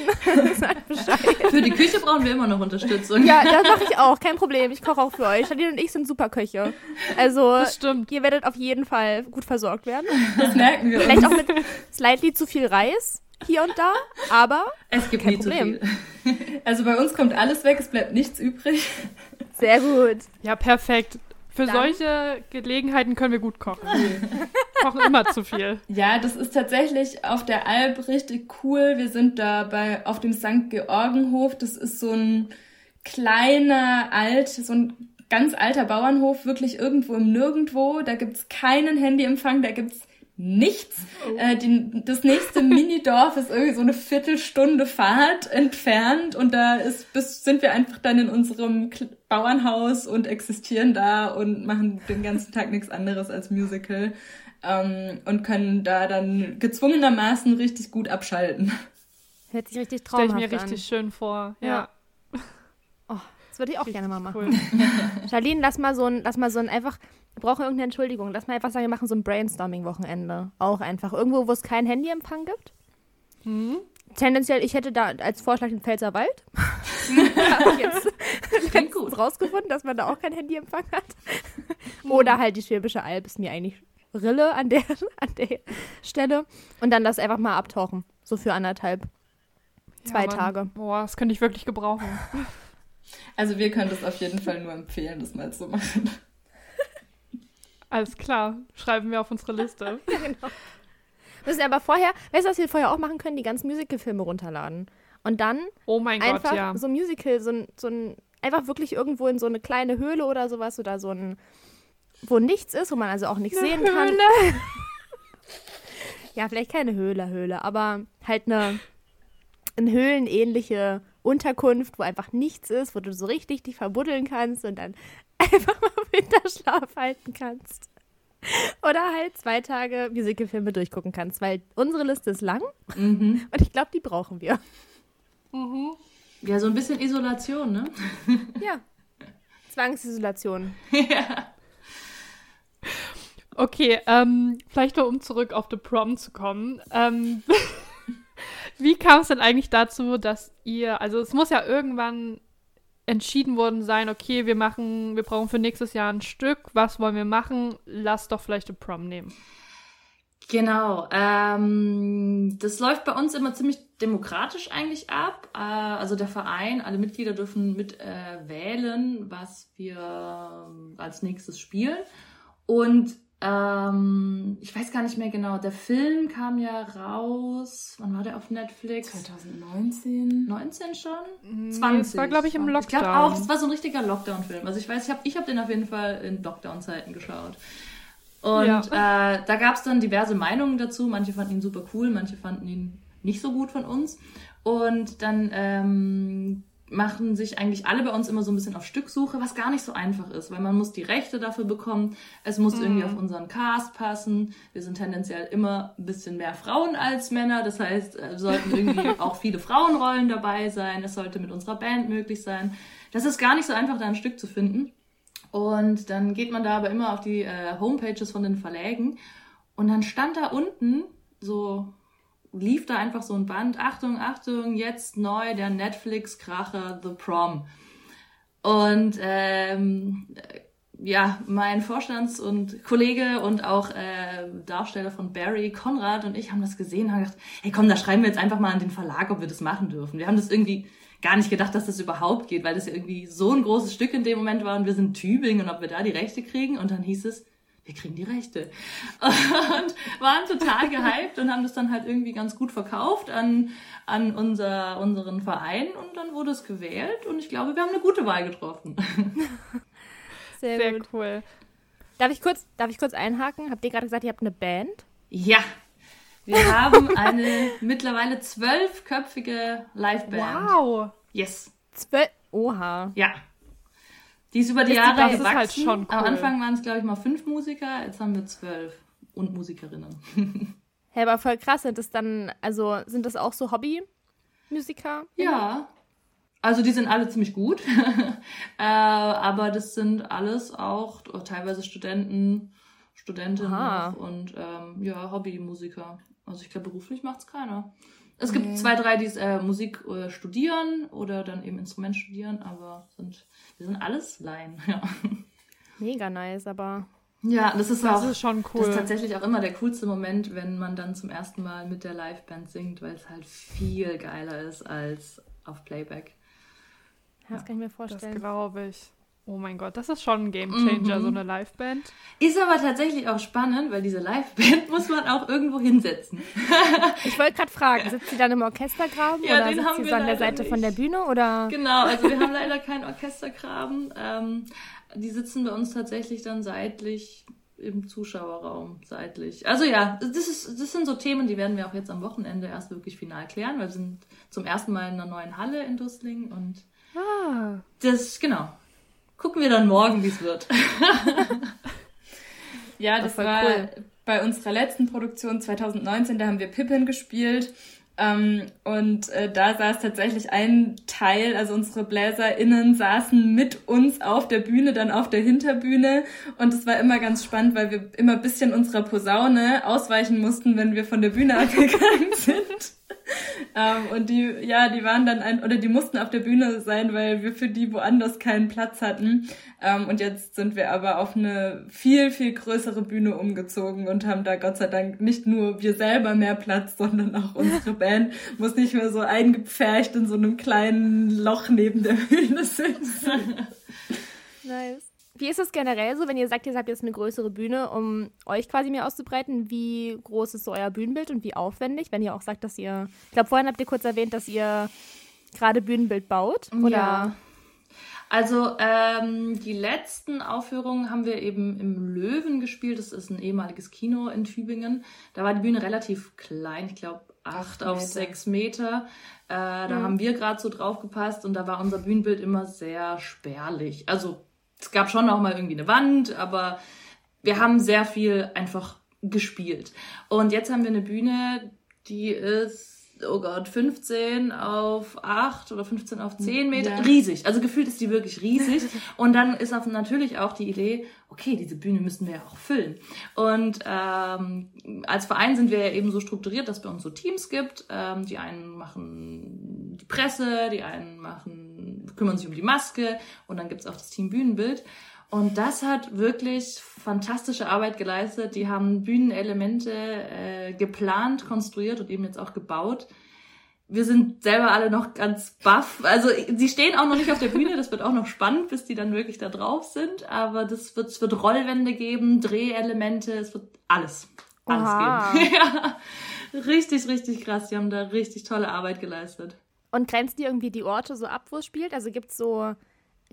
sagt Bescheid. Für die Küche brauchen wir immer noch Unterstützung. Ja, das mache ich auch. Kein Problem. Ich koche auch für euch. Shadine und ich sind super Köche. Also das stimmt. ihr werdet auf jeden Fall gut versorgt werden. Das merken wir Vielleicht uns. auch mit slightly zu viel Reis hier und da, aber es gibt kein nie Problem. zu viel. Also bei uns kommt alles weg, es bleibt nichts übrig. Sehr gut. Ja, perfekt. Für Dann. solche Gelegenheiten können wir gut kochen. kochen immer zu viel. Ja, das ist tatsächlich auf der Alp richtig cool. Wir sind da bei, auf dem St. Georgenhof. Das ist so ein kleiner, alt, so ein ganz alter Bauernhof, wirklich irgendwo im Nirgendwo. Da gibt's keinen Handyempfang, da gibt's nichts. Oh. Äh, die, das nächste Minidorf ist irgendwie so eine Viertelstunde Fahrt entfernt und da ist, bis, sind wir einfach dann in unserem Bauernhaus und existieren da und machen den ganzen Tag nichts anderes als Musical ähm, und können da dann gezwungenermaßen richtig gut abschalten. Hört sich richtig traumhaft Stell ich mir richtig an. schön vor, ja. ja. Oh, das würde ich auch richtig gerne mal machen. Cool. Charlene, lass mal so ein, lass mal so ein einfach wir brauchen irgendeine Entschuldigung. Lass mal einfach sagen, wir machen so ein Brainstorming-Wochenende. Auch einfach. Irgendwo, wo es keinen Handyempfang gibt. Mhm. Tendenziell, ich hätte da als Vorschlag den Pfälzerwald. Habe ich jetzt gut. rausgefunden, dass man da auch keinen Handyempfang hat. Mhm. Oder halt die Schwäbische Alb ist mir eigentlich Rille an der, an der Stelle. Und dann das einfach mal abtauchen. So für anderthalb, zwei ja, Tage. Boah, das könnte ich wirklich gebrauchen. Also wir können das auf jeden Fall nur empfehlen, das mal zu machen. Alles klar, schreiben wir auf unsere Liste. ja, genau. Müssen aber vorher, weißt du, was wir vorher auch machen können? Die ganzen Musical-Filme runterladen. Und dann oh mein einfach Gott, ja. so ein Musical, so ein, so ein, einfach wirklich irgendwo in so eine kleine Höhle oder sowas oder so ein, wo nichts ist, wo man also auch nichts eine sehen Höhle. kann. ja, vielleicht keine Höhle, Höhle, aber halt eine, eine höhlenähnliche Unterkunft, wo einfach nichts ist, wo du so richtig dich verbuddeln kannst und dann einfach mal Winterschlaf halten kannst. Oder halt zwei Tage Musicalfilme durchgucken kannst, weil unsere Liste ist lang mhm. und ich glaube, die brauchen wir. Mhm. Ja, so ein bisschen Isolation, ne? ja. Zwangsisolation. ja. Okay, ähm, vielleicht nur um zurück auf The Prom zu kommen. Ähm, wie kam es denn eigentlich dazu, dass ihr, also es muss ja irgendwann entschieden worden sein, okay, wir machen, wir brauchen für nächstes Jahr ein Stück, was wollen wir machen? Lass doch vielleicht eine Prom nehmen. Genau, ähm, das läuft bei uns immer ziemlich demokratisch eigentlich ab. Äh, also der Verein, alle Mitglieder dürfen mit äh, wählen, was wir als nächstes spielen. Und ähm, ich weiß gar nicht mehr genau. Der Film kam ja raus. Wann war der auf Netflix? 2019. 19 schon? Nee, 20. Das war, glaube ich, im Lockdown. Ich glaube auch, das war so ein richtiger Lockdown-Film. Also ich weiß, ich habe ich hab den auf jeden Fall in Lockdown-Zeiten geschaut. Und ja. äh, da gab es dann diverse Meinungen dazu. Manche fanden ihn super cool, manche fanden ihn nicht so gut von uns. Und dann ähm, machen sich eigentlich alle bei uns immer so ein bisschen auf Stücksuche, was gar nicht so einfach ist, weil man muss die Rechte dafür bekommen, es muss mhm. irgendwie auf unseren Cast passen. Wir sind tendenziell immer ein bisschen mehr Frauen als Männer, das heißt, es äh, sollten irgendwie auch viele Frauenrollen dabei sein, es sollte mit unserer Band möglich sein. Das ist gar nicht so einfach, da ein Stück zu finden. Und dann geht man da aber immer auf die äh, Homepages von den Verlägen und dann stand da unten so lief da einfach so ein Band, Achtung, Achtung, jetzt neu der Netflix-Kracher The Prom. Und ähm, ja, mein Vorstands- und Kollege und auch äh, Darsteller von Barry, Konrad und ich haben das gesehen und haben gedacht, hey komm, da schreiben wir jetzt einfach mal an den Verlag, ob wir das machen dürfen. Wir haben das irgendwie gar nicht gedacht, dass das überhaupt geht, weil das ja irgendwie so ein großes Stück in dem Moment war und wir sind Tübingen und ob wir da die Rechte kriegen. Und dann hieß es, wir kriegen die Rechte. Und waren total gehypt und haben das dann halt irgendwie ganz gut verkauft an, an unser, unseren Verein und dann wurde es gewählt und ich glaube, wir haben eine gute Wahl getroffen. Sehr, Sehr cool. Darf ich, kurz, darf ich kurz einhaken? Habt ihr gerade gesagt, ihr habt eine Band? Ja. Wir haben eine mittlerweile zwölfköpfige Liveband. Wow. Yes. Zwölf. Oha. Ja. Die ist über die ist Jahre die, gewachsen. Halt schon cool. Am Anfang waren es, glaube ich, mal fünf Musiker, jetzt haben wir zwölf und Musikerinnen. Hey, aber voll krass, sind das dann, also sind das auch so Hobby-Musiker? Ja. Also die sind alle ziemlich gut, äh, aber das sind alles auch teilweise Studenten, Studentinnen und ähm, ja, Hobbymusiker. Also ich glaube, beruflich macht es keiner. Es gibt zwei, drei, die äh, Musik äh, studieren oder dann eben Instrument studieren, aber sind wir sind alles Laien, ja. Mega nice, aber. Ja, das ist das auch ist schon cool. Das ist tatsächlich auch immer der coolste Moment, wenn man dann zum ersten Mal mit der Liveband singt, weil es halt viel geiler ist als auf Playback. Das ja, kann ich mir vorstellen. Das glaube ich. Oh mein Gott, das ist schon ein Gamechanger, mhm. so eine Liveband. Ist aber tatsächlich auch spannend, weil diese Liveband muss man auch irgendwo hinsetzen. ich wollte gerade fragen, sitzt sie dann im Orchestergraben ja, oder den sitzt haben sie so an der Seite nicht. von der Bühne oder? Genau, also wir haben leider keinen Orchestergraben. Ähm, die sitzen bei uns tatsächlich dann seitlich im Zuschauerraum seitlich. Also ja, das, ist, das sind so Themen, die werden wir auch jetzt am Wochenende erst wirklich final klären, weil wir sind zum ersten Mal in einer neuen Halle in Dusseling und ah. das, genau. Gucken wir dann morgen, wie es wird. ja, das, das war cool. bei unserer letzten Produktion 2019, da haben wir Pippin gespielt ähm, und äh, da saß tatsächlich ein Teil, also unsere BläserInnen saßen mit uns auf der Bühne, dann auf der Hinterbühne. Und es war immer ganz spannend, weil wir immer ein bisschen unserer Posaune ausweichen mussten, wenn wir von der Bühne abgegangen sind ähm, und die, ja, die waren dann ein, oder die mussten auf der Bühne sein, weil wir für die woanders keinen Platz hatten. Ähm, und jetzt sind wir aber auf eine viel, viel größere Bühne umgezogen und haben da Gott sei Dank nicht nur wir selber mehr Platz, sondern auch unsere Band muss nicht mehr so eingepfercht in so einem kleinen Loch neben der Bühne sitzen. nice. Wie ist es generell so, wenn ihr sagt, ihr habt jetzt eine größere Bühne, um euch quasi mehr auszubreiten? Wie groß ist so euer Bühnenbild und wie aufwendig? Wenn ihr auch sagt, dass ihr, ich glaube, vorhin habt ihr kurz erwähnt, dass ihr gerade Bühnenbild baut, oder? Ja. Also ähm, die letzten Aufführungen haben wir eben im Löwen gespielt. Das ist ein ehemaliges Kino in Tübingen. Da war die Bühne relativ klein, ich glaube acht auf sechs Meter. Äh, da mhm. haben wir gerade so drauf gepasst und da war unser Bühnenbild immer sehr spärlich. Also es gab schon auch mal irgendwie eine Wand, aber wir haben sehr viel einfach gespielt. Und jetzt haben wir eine Bühne, die ist oh Gott, 15 auf 8 oder 15 auf 10 Meter. Ja. Riesig. Also gefühlt ist die wirklich riesig. Und dann ist auch natürlich auch die Idee, okay, diese Bühne müssen wir ja auch füllen. Und ähm, als Verein sind wir ja eben so strukturiert, dass es bei uns so Teams gibt. Ähm, die einen machen die Presse, die einen machen, kümmern sich um die Maske und dann gibt's auch das Team Bühnenbild. Und das hat wirklich fantastische Arbeit geleistet. Die haben Bühnenelemente äh, geplant, konstruiert und eben jetzt auch gebaut. Wir sind selber alle noch ganz baff. Also sie stehen auch noch nicht auf der Bühne. Das wird auch noch spannend, bis die dann wirklich da drauf sind. Aber das wird, es wird Rollwände geben, Drehelemente, es wird alles, alles Oha. geben. ja, richtig, richtig krass. Die haben da richtig tolle Arbeit geleistet. Und grenzt die irgendwie die Orte so ab, wo es spielt? Also gibt's so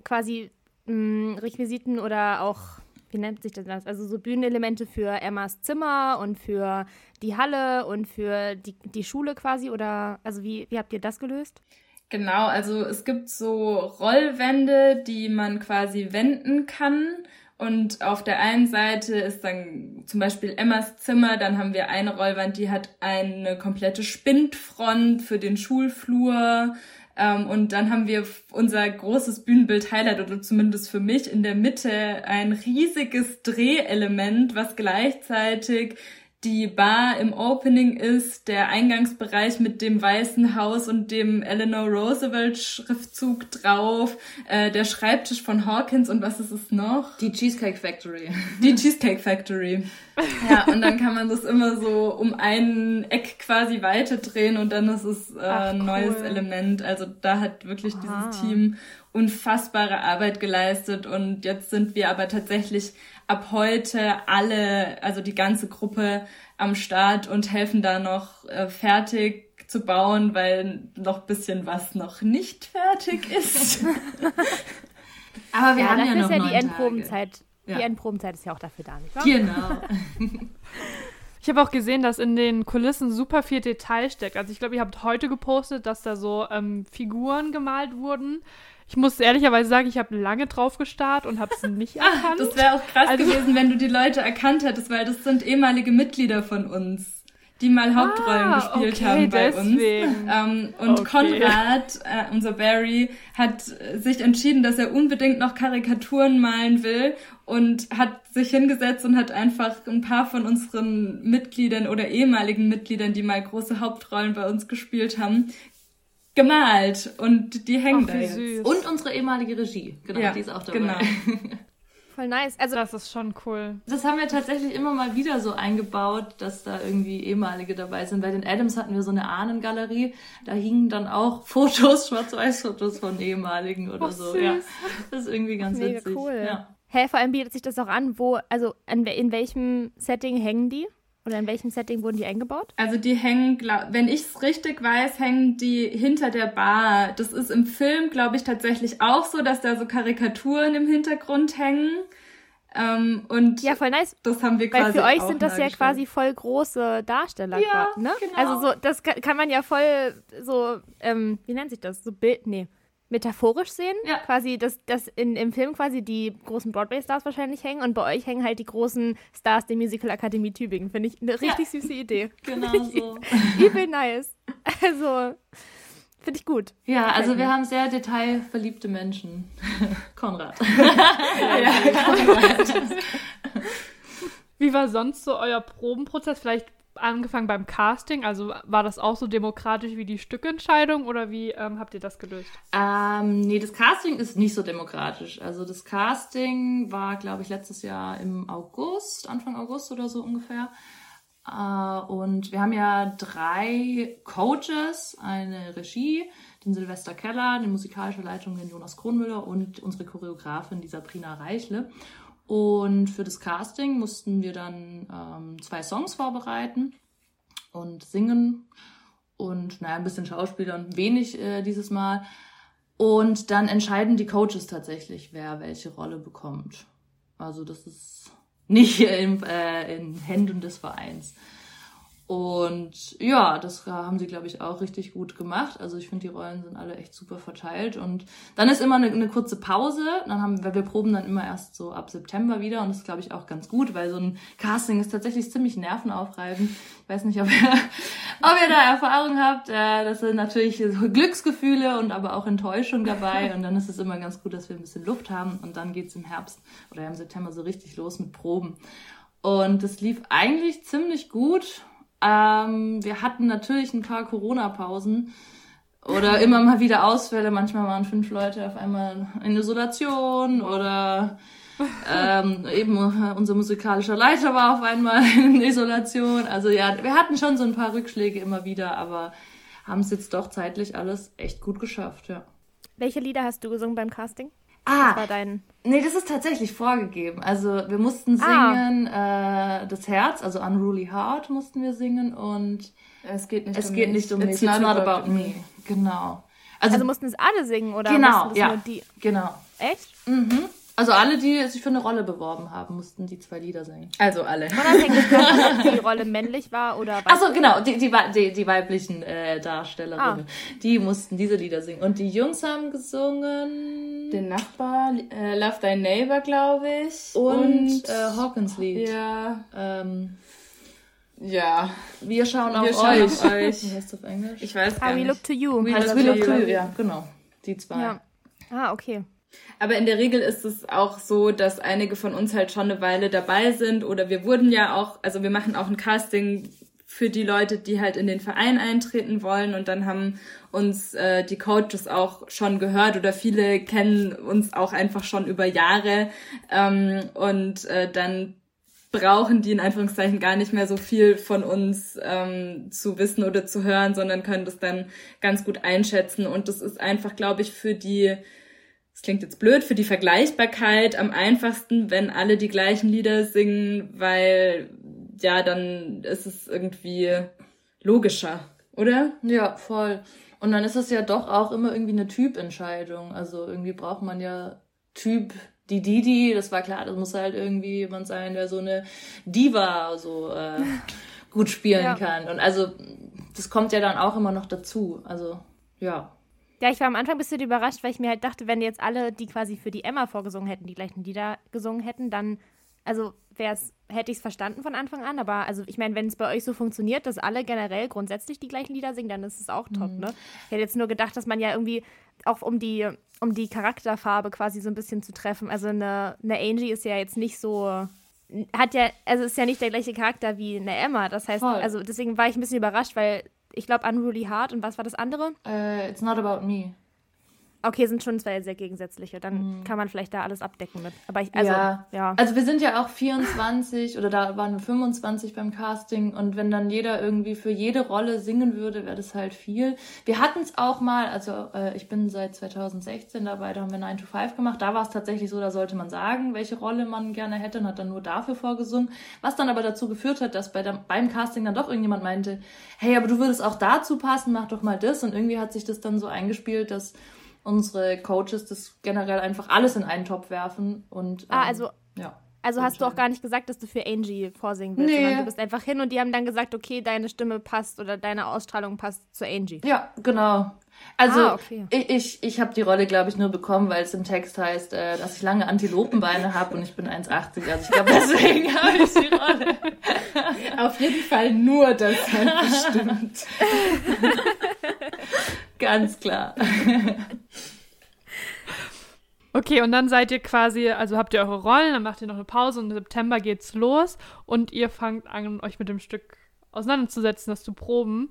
quasi mh, Requisiten oder auch, wie nennt sich das? Also so Bühnenelemente für Emmas Zimmer und für die Halle und für die, die Schule quasi oder also wie, wie habt ihr das gelöst? Genau, also es gibt so Rollwände, die man quasi wenden kann. Und auf der einen Seite ist dann zum Beispiel Emmas Zimmer, dann haben wir eine Rollwand, die hat eine komplette Spindfront für den Schulflur. Ähm, und dann haben wir unser großes Bühnenbild-Highlight oder zumindest für mich in der Mitte ein riesiges Drehelement, was gleichzeitig die Bar im Opening ist, der Eingangsbereich mit dem Weißen Haus und dem Eleanor Roosevelt Schriftzug drauf, äh, der Schreibtisch von Hawkins und was ist es noch? Die Cheesecake Factory. Die Cheesecake Factory. ja, und dann kann man das immer so um ein Eck quasi weiterdrehen und dann ist es äh, ein neues Element. Also da hat wirklich Aha. dieses Team unfassbare Arbeit geleistet und jetzt sind wir aber tatsächlich ab heute alle, also die ganze Gruppe am Start und helfen da noch äh, fertig zu bauen, weil noch bisschen was noch nicht fertig ist. aber wir ja, haben ja noch ist ja die Endprobenzeit. Ja. Die Endprobenzeit ist ja auch dafür da, nicht wahr? Genau. Ich habe auch gesehen, dass in den Kulissen super viel Detail steckt. Also ich glaube, ihr habt heute gepostet, dass da so ähm, Figuren gemalt wurden. Ich muss ehrlicherweise sagen, ich habe lange drauf gestarrt und habe es nicht erkannt. das wäre auch krass also, gewesen, wenn du die Leute erkannt hättest, weil das sind ehemalige Mitglieder von uns die mal Hauptrollen ah, gespielt okay, haben bei deswegen. uns. Ähm, und okay. Konrad, äh, unser Barry, hat sich entschieden, dass er unbedingt noch Karikaturen malen will und hat sich hingesetzt und hat einfach ein paar von unseren Mitgliedern oder ehemaligen Mitgliedern, die mal große Hauptrollen bei uns gespielt haben, gemalt und die hängen Ach, da jetzt. Süß. Und unsere ehemalige Regie, genau, ja, die ist auch dabei. Genau. Voll nice. Also das ist schon cool. Das haben wir tatsächlich immer mal wieder so eingebaut, dass da irgendwie ehemalige dabei sind. Bei den Adams hatten wir so eine Ahnengalerie, da hingen dann auch Fotos, Schwarz-Weiß-Fotos von ehemaligen oder oh, so. Süß. Ja, das ist irgendwie ganz Mega witzig. cool. Ja. Hä, hey, vor allem bietet sich das auch an, wo, also in, in welchem Setting hängen die? Oder in welchem Setting wurden die eingebaut? Also die hängen, glaub, wenn ich es richtig weiß, hängen die hinter der Bar. Das ist im Film, glaube ich, tatsächlich auch so, dass da so Karikaturen im Hintergrund hängen. Ähm, und ja, voll nice. Das haben wir quasi. Weil für euch sind das ja quasi voll große Darsteller, ja, ne? Genau. Also so, das kann man ja voll so, ähm, wie nennt sich das? So Bild, nee, metaphorisch sehen. Ja. Quasi, dass, dass in, im Film quasi die großen Broadway-Stars wahrscheinlich hängen und bei euch hängen halt die großen Stars der Musical Akademie Tübingen. Finde ich eine richtig ja. süße Idee. Genau so. Übel nice. Also, Finde ich gut. Ja, also wir haben sehr detailverliebte Menschen. Konrad. ja, Konrad. Wie war sonst so euer Probenprozess? Vielleicht angefangen beim Casting, also war das auch so demokratisch wie die Stückentscheidung oder wie ähm, habt ihr das gelöst? Ähm, nee, das Casting ist nicht so demokratisch. Also das Casting war, glaube ich, letztes Jahr im August, Anfang August oder so ungefähr. Äh, und wir haben ja drei Coaches, eine Regie, den Silvester Keller, die musikalische Leitung, den Jonas Kronmüller und unsere Choreografin, die Sabrina Reichle. Und für das Casting mussten wir dann ähm, zwei Songs vorbereiten und singen und naja, ein bisschen Schauspielern, wenig äh, dieses Mal. Und dann entscheiden die Coaches tatsächlich, wer welche Rolle bekommt. Also das ist nicht in, äh, in Händen des Vereins. Und ja, das haben sie, glaube ich, auch richtig gut gemacht. Also ich finde, die Rollen sind alle echt super verteilt. Und dann ist immer eine, eine kurze Pause. Dann haben wir, wir proben dann immer erst so ab September wieder. Und das ist, glaube ich, auch ganz gut, weil so ein Casting ist tatsächlich ziemlich nervenaufreibend. Ich weiß nicht, ob ihr, ob ihr da Erfahrung habt. Äh, das sind natürlich so Glücksgefühle und aber auch Enttäuschung dabei. Und dann ist es immer ganz gut, dass wir ein bisschen Luft haben. Und dann geht's im Herbst oder im September so richtig los mit Proben. Und das lief eigentlich ziemlich gut. Ähm, wir hatten natürlich ein paar Corona-Pausen oder immer mal wieder Ausfälle. Manchmal waren fünf Leute auf einmal in Isolation oder ähm, eben unser musikalischer Leiter war auf einmal in Isolation. Also ja, wir hatten schon so ein paar Rückschläge immer wieder, aber haben es jetzt doch zeitlich alles echt gut geschafft, ja. Welche Lieder hast du gesungen beim Casting? Ah, war dein. Nee, das ist tatsächlich vorgegeben. Also wir mussten ah. singen ah. äh, das Herz, also Unruly Heart mussten wir singen und es geht nicht es um geht mich. nicht um mich. It's, It's not, about, about me. Genau. Also, also mussten es alle singen oder genau, ja, die? Genau. Echt? Mhm. Also alle, die sich für eine Rolle beworben haben, mussten die zwei Lieder singen. Also alle. Unabhängig davon, ob die Rolle männlich war oder weiblich. Achso, genau, die, die, die, die weiblichen äh, Darstellerinnen. Ah. Die mussten diese Lieder singen. Und die Jungs haben gesungen... Den Nachbar, äh, Love Thy Neighbor, glaube ich. Und, und äh, Hawkins Lied. Ja. Ähm, ja. Wir schauen Wir auf schauen euch. Auf euch. Wie heißt das auf Englisch? Ich weiß gar nicht. We Look to You. We, also we Look to You, ja, genau. Die zwei. Ja. Ah, okay. Aber in der Regel ist es auch so, dass einige von uns halt schon eine Weile dabei sind oder wir wurden ja auch, also wir machen auch ein Casting für die Leute, die halt in den Verein eintreten wollen und dann haben uns äh, die Coaches auch schon gehört oder viele kennen uns auch einfach schon über Jahre ähm, und äh, dann brauchen die in Anführungszeichen gar nicht mehr so viel von uns ähm, zu wissen oder zu hören, sondern können das dann ganz gut einschätzen. Und das ist einfach, glaube ich, für die das klingt jetzt blöd, für die Vergleichbarkeit am einfachsten, wenn alle die gleichen Lieder singen, weil ja, dann ist es irgendwie logischer, oder? Ja, voll. Und dann ist es ja doch auch immer irgendwie eine Typentscheidung. Also irgendwie braucht man ja Typ die Didi, das war klar, das muss halt irgendwie jemand sein, der so eine Diva so äh, gut spielen ja. kann. Und also das kommt ja dann auch immer noch dazu. Also ja. Ja, ich war am Anfang ein bisschen überrascht, weil ich mir halt dachte, wenn jetzt alle, die quasi für die Emma vorgesungen hätten, die gleichen Lieder gesungen hätten, dann, also wär's, hätte ich es verstanden von Anfang an. Aber also ich meine, wenn es bei euch so funktioniert, dass alle generell grundsätzlich die gleichen Lieder singen, dann ist es auch top, mhm. ne? Ich hätte jetzt nur gedacht, dass man ja irgendwie auch um die, um die Charakterfarbe quasi so ein bisschen zu treffen. Also eine, eine Angie ist ja jetzt nicht so hat ja, also ist ja nicht der gleiche Charakter wie eine Emma. Das heißt, Voll. also deswegen war ich ein bisschen überrascht, weil ich glaube, Unruly Heart und was war das andere? Uh, it's not about me. Okay, sind schon zwei sehr gegensätzliche. Dann mhm. kann man vielleicht da alles abdecken mit. Aber ich, also, ja. ja. Also wir sind ja auch 24 oder da waren wir 25 beim Casting und wenn dann jeder irgendwie für jede Rolle singen würde, wäre das halt viel. Wir hatten es auch mal, also äh, ich bin seit 2016 dabei, da haben wir 9 to 5 gemacht. Da war es tatsächlich so, da sollte man sagen, welche Rolle man gerne hätte und hat dann nur dafür vorgesungen. Was dann aber dazu geführt hat, dass bei der, beim Casting dann doch irgendjemand meinte, hey, aber du würdest auch dazu passen, mach doch mal das. Und irgendwie hat sich das dann so eingespielt, dass unsere Coaches das generell einfach alles in einen Topf werfen und ah, ähm, ah, also ja. Also hast du auch gar nicht gesagt, dass du für Angie vorsingen willst, nee. sondern du bist einfach hin und die haben dann gesagt, okay, deine Stimme passt oder deine Ausstrahlung passt zu Angie. Ja, genau. Also ah, okay. ich, ich, ich habe die Rolle, glaube ich, nur bekommen, weil es im Text heißt, äh, dass ich lange Antilopenbeine habe und ich bin 1,80. Also ich glaube, deswegen habe ich die Rolle. Auf jeden Fall nur deshalb bestimmt. Ganz klar. Okay, und dann seid ihr quasi, also habt ihr eure Rollen, dann macht ihr noch eine Pause und im September geht's los und ihr fangt an, euch mit dem Stück auseinanderzusetzen, das zu proben.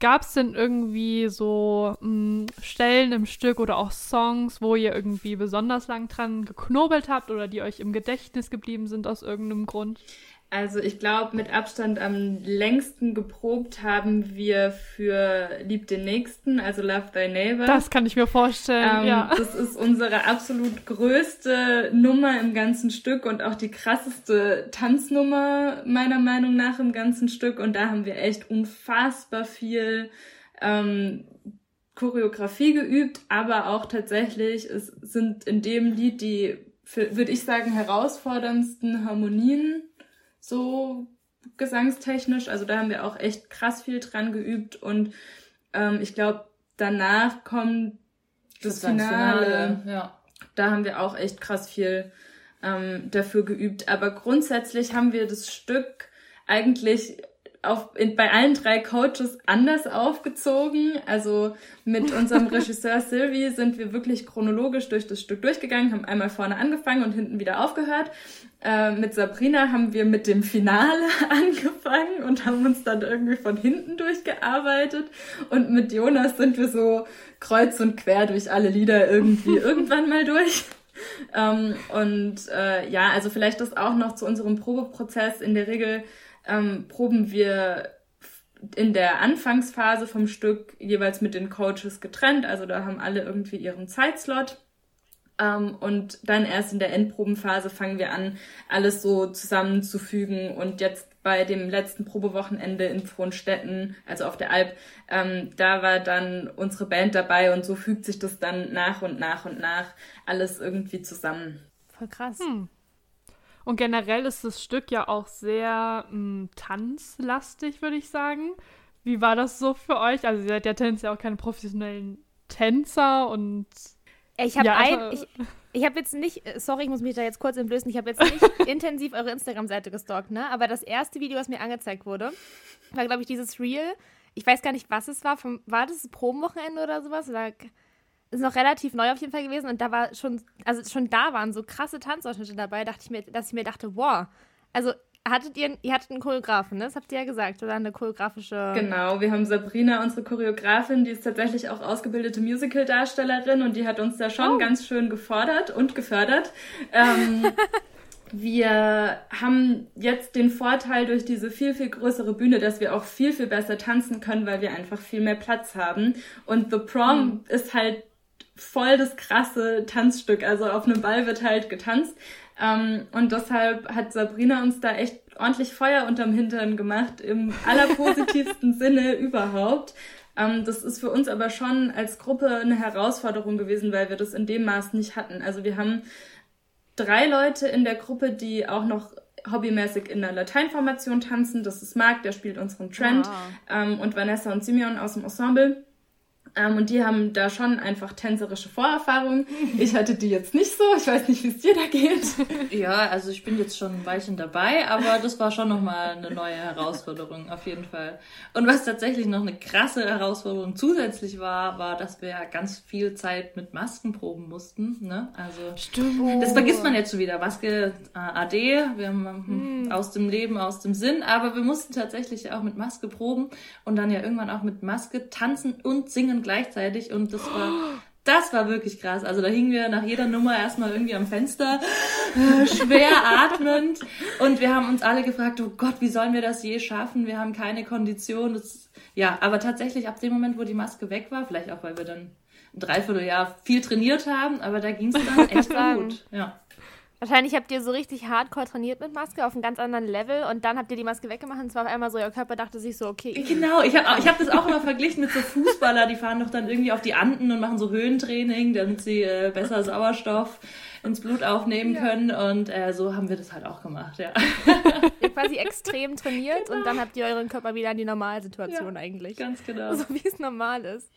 Gab es denn irgendwie so mh, hm, Stellen im Stück oder auch Songs, wo ihr irgendwie besonders lang dran geknobelt habt oder die euch im Gedächtnis geblieben sind aus irgendeinem Grund? Also ich glaube, mit Abstand am längsten geprobt haben wir für Lieb den Nächsten, also Love Thy Neighbor. Das kann ich mir vorstellen, ähm, ja. Das ist unsere absolut größte Nummer im ganzen Stück und auch die krasseste Tanznummer meiner Meinung nach im ganzen Stück. Und da haben wir echt unfassbar viel ähm, Choreografie geübt, aber auch tatsächlich, es sind in dem Lied die, würde ich sagen, herausforderndsten Harmonien so gesangstechnisch. Also da haben wir auch echt krass viel dran geübt und ähm, ich glaube, danach kommt das, das Finale. Finale. Ja. Da haben wir auch echt krass viel ähm, dafür geübt. Aber grundsätzlich haben wir das Stück eigentlich auf, in, bei allen drei Coaches anders aufgezogen. Also mit unserem Regisseur Sylvie sind wir wirklich chronologisch durch das Stück durchgegangen, haben einmal vorne angefangen und hinten wieder aufgehört. Äh, mit Sabrina haben wir mit dem Finale angefangen und haben uns dann irgendwie von hinten durchgearbeitet. Und mit Jonas sind wir so kreuz und quer durch alle Lieder irgendwie irgendwann mal durch. Ähm, und äh, ja, also vielleicht das auch noch zu unserem Probeprozess. In der Regel ähm, proben wir in der Anfangsphase vom Stück jeweils mit den Coaches getrennt. Also da haben alle irgendwie ihren Zeitslot. Ähm, und dann erst in der Endprobenphase fangen wir an, alles so zusammenzufügen. Und jetzt bei dem letzten Probewochenende in Frohnstetten, also auf der Alp, ähm, da war dann unsere Band dabei und so fügt sich das dann nach und nach und nach alles irgendwie zusammen. Voll krass. Hm. Und generell ist das Stück ja auch sehr mh, hm, tanzlastig, würde ich sagen. Wie war das so für euch? Also, ihr seid ja tendenziell auch keine professionellen Tänzer und. Ich habe ja, ein, ich, ich habe jetzt nicht, sorry, ich muss mich da jetzt kurz entblößen, ich habe jetzt nicht intensiv eure Instagram-Seite gestalkt, ne? Aber das erste Video, was mir angezeigt wurde, war, glaube ich, dieses Reel. Ich weiß gar nicht, was es war. Vom, war das Probenwochenende oder sowas? Oder ist noch relativ neu auf jeden Fall gewesen und da war schon, also schon da waren so krasse Tanzausschnitte dabei, dachte ich mir, dass ich mir dachte, wow, also hattet ihr, ihr hattet einen Choreografen, ne? Das habt ihr ja gesagt, oder eine choreografische. Genau, wir haben Sabrina, unsere Choreografin, die ist tatsächlich auch ausgebildete Musical-Darstellerin und die hat uns da schon oh. ganz schön gefordert und gefördert. Ähm, wir haben jetzt den Vorteil durch diese viel, viel größere Bühne, dass wir auch viel, viel besser tanzen können, weil wir einfach viel mehr Platz haben. Und The Prom mhm. ist halt voll das krasse Tanzstück. Also auf einem Ball wird halt getanzt. Ähm, und deshalb hat Sabrina uns da echt ordentlich Feuer unterm Hintern gemacht, im allerpositivsten Sinne überhaupt. Ähm, das ist für uns aber schon als Gruppe eine Herausforderung gewesen, weil wir das in dem Maß nicht hatten. Also wir haben drei Leute in der Gruppe, die auch noch hobbymäßig in der Lateinformation tanzen. Das ist Marc, der spielt unseren Trend, wow. ähm, und Vanessa und Simeon aus dem Ensemble. Ähm, und die haben da schon einfach tänzerische Vorerfahrungen. Ich hatte die jetzt nicht so. Ich weiß nicht, wie es dir da geht. Ja, also ich bin jetzt schon ein Weilchen dabei, aber das war schon nochmal eine neue Herausforderung, auf jeden Fall. Und was tatsächlich noch eine krasse Herausforderung zusätzlich war, war, dass wir ganz viel Zeit mit Masken proben mussten. Ne? Also Stimmt. Das vergisst man jetzt schon wieder. Maske äh, AD, wir haben hm. aus dem Leben, aus dem Sinn, aber wir mussten tatsächlich auch mit Maske proben und dann ja irgendwann auch mit Maske tanzen und singen gleichzeitig und das war das war wirklich krass. Also da hingen wir nach jeder Nummer erstmal irgendwie am Fenster, äh, schwer atmend. Und wir haben uns alle gefragt, oh Gott, wie sollen wir das je schaffen? Wir haben keine Kondition. Das, ja, aber tatsächlich ab dem Moment, wo die Maske weg war, vielleicht auch, weil wir dann ein Dreivierteljahr viel trainiert haben, aber da ging es dann echt gut. Ja. Wahrscheinlich habt ihr so richtig hardcore trainiert mit Maske auf einem ganz anderen Level und dann habt ihr die Maske weggemacht und es war auf einmal so, euer Körper dachte sich so, okay. Genau, ich habe ich hab das auch immer verglichen mit so Fußballer, die fahren doch dann irgendwie auf die Anden und machen so Höhentraining, damit sie äh, besser Sauerstoff ins Blut aufnehmen ja. können und äh, so haben wir das halt auch gemacht, ja. Ihr quasi extrem trainiert genau. und dann habt ihr euren Körper wieder in die Normalsituation ja, eigentlich. Ganz genau. So wie es normal ist.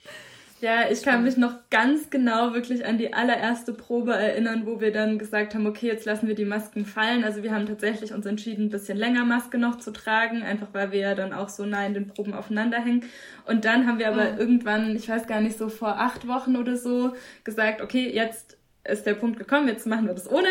Ja, ich kann mich noch ganz genau wirklich an die allererste Probe erinnern, wo wir dann gesagt haben, okay, jetzt lassen wir die Masken fallen. Also wir haben tatsächlich uns entschieden, ein bisschen länger Maske noch zu tragen, einfach weil wir ja dann auch so nah in den Proben aufeinander hängen. Und dann haben wir aber oh. irgendwann, ich weiß gar nicht, so vor acht Wochen oder so, gesagt, okay, jetzt ist der Punkt gekommen, jetzt machen wir das ohne.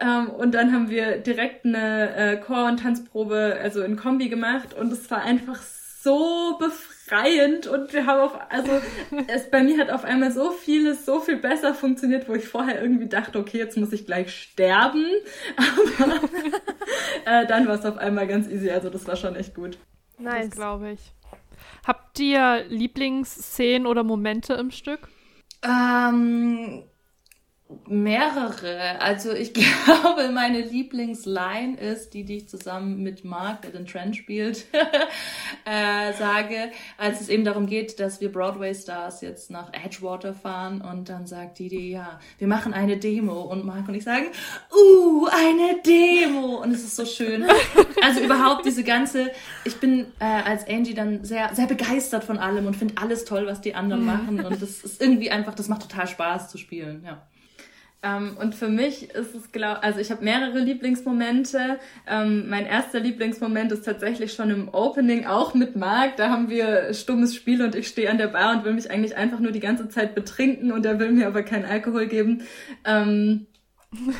Ähm, und dann haben wir direkt eine äh, Chor- und Tanzprobe, also in Kombi gemacht und es war einfach so befreiend befreiend und wir haben auf, also es bei mir hat auf einmal so vieles so viel besser funktioniert, wo ich vorher irgendwie dachte, okay, jetzt muss ich gleich sterben, aber äh, dann war es auf einmal ganz easy, also das war schon echt gut. Nice, glaube ich. Habt ihr Lieblingsszenen oder Momente im Stück? Ähm, mehrere. Also ich glaube, meine Lieblingsline ist die, die ich zusammen mit Mark, der den Trent spielt, äh, sage, als es eben darum geht, dass wir Broadway-Stars jetzt nach Edgewater fahren und dann sagt Didi, ja, wir machen eine Demo und Mark und ich sagen, uh, eine Demo und es ist so schön. Also überhaupt diese ganze, ich bin äh, als Angie dann sehr, sehr begeistert von allem und finde alles toll, was die anderen machen und das ist irgendwie einfach, das macht total Spaß zu spielen, ja. Ähm, und für mich ist es, glaub, also ich habe mehrere Lieblingsmomente. Ähm, mein erster Lieblingsmoment ist tatsächlich schon im Opening, auch mit Marc. Da haben wir stummes Spiel und ich stehe an der Bar und will mich eigentlich einfach nur die ganze Zeit betrinken und er will mir aber keinen Alkohol geben. Ähm,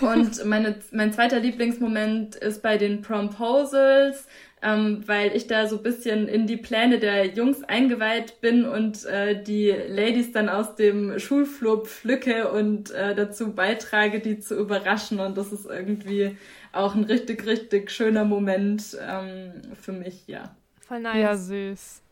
und meine, mein zweiter Lieblingsmoment ist bei den Promposals ähm, weil ich da so bisschen in die Pläne der Jungs eingeweiht bin und äh, die Ladies dann aus dem Schulflur pflücke und äh, dazu beitrage, die zu überraschen. Und das ist irgendwie auch ein richtig, richtig schöner Moment ähm, für mich, ja. Voll nice. Ja, süß.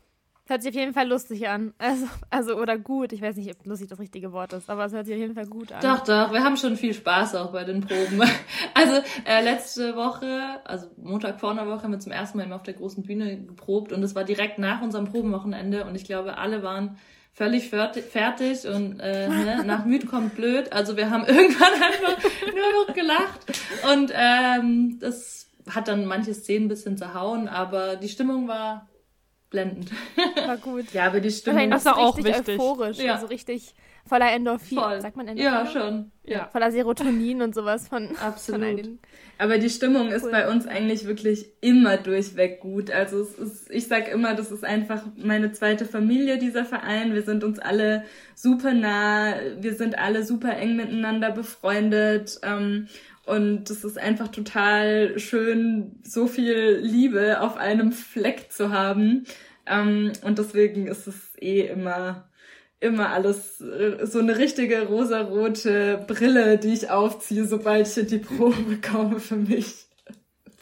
Hört sich auf jeden Fall lustig an. Also, also oder gut. Ich weiß nicht, ob lustig das richtige Wort ist, aber es hört sich auf jeden Fall gut an. Doch, doch. Wir haben schon viel Spaß auch bei den Proben. Also äh, letzte Woche, also Montag vor einer Woche, haben wir zum ersten Mal immer auf der großen Bühne geprobt und es war direkt nach unserem Probenwochenende und ich glaube, alle waren völlig fertig und äh, ne, nach müd kommt blöd. Also wir haben irgendwann einfach nur noch gelacht und ähm, das hat dann manche Szenen ein bisschen zerhauen, aber die Stimmung war blendend. War gut. ja, aber die Stimmung ist auch richtig wichtig. euphorisch, ja. also richtig voller Endorphin. Voll. Sagt man Endorphin? Ja, schon. Ja. Voller Serotonin und sowas von. Absolut. Von aber die Stimmung ist cool. bei uns eigentlich wirklich immer durchweg gut. Also es ist, ich sag immer, das ist einfach meine zweite Familie, dieser Verein. Wir sind uns alle super nah, wir sind alle super eng miteinander befreundet. Ähm, und es ist einfach total schön, so viel Liebe auf einem Fleck zu haben. Ähm, und deswegen ist es eh immer, immer alles äh, so eine richtige rosarote Brille, die ich aufziehe, sobald ich die Probe komme für mich.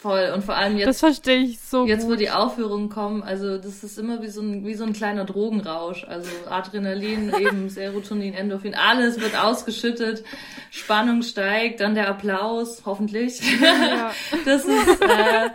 Voll. Und vor allem jetzt. Das verstehe ich so. Jetzt, gut. wo die Aufführungen kommen, also das ist immer wie so ein, wie so ein kleiner Drogenrausch. Also Adrenalin, eben Serotonin, Endorphin, alles wird ausgeschüttet, Spannung steigt, dann der Applaus, hoffentlich. Ja. Das ist äh,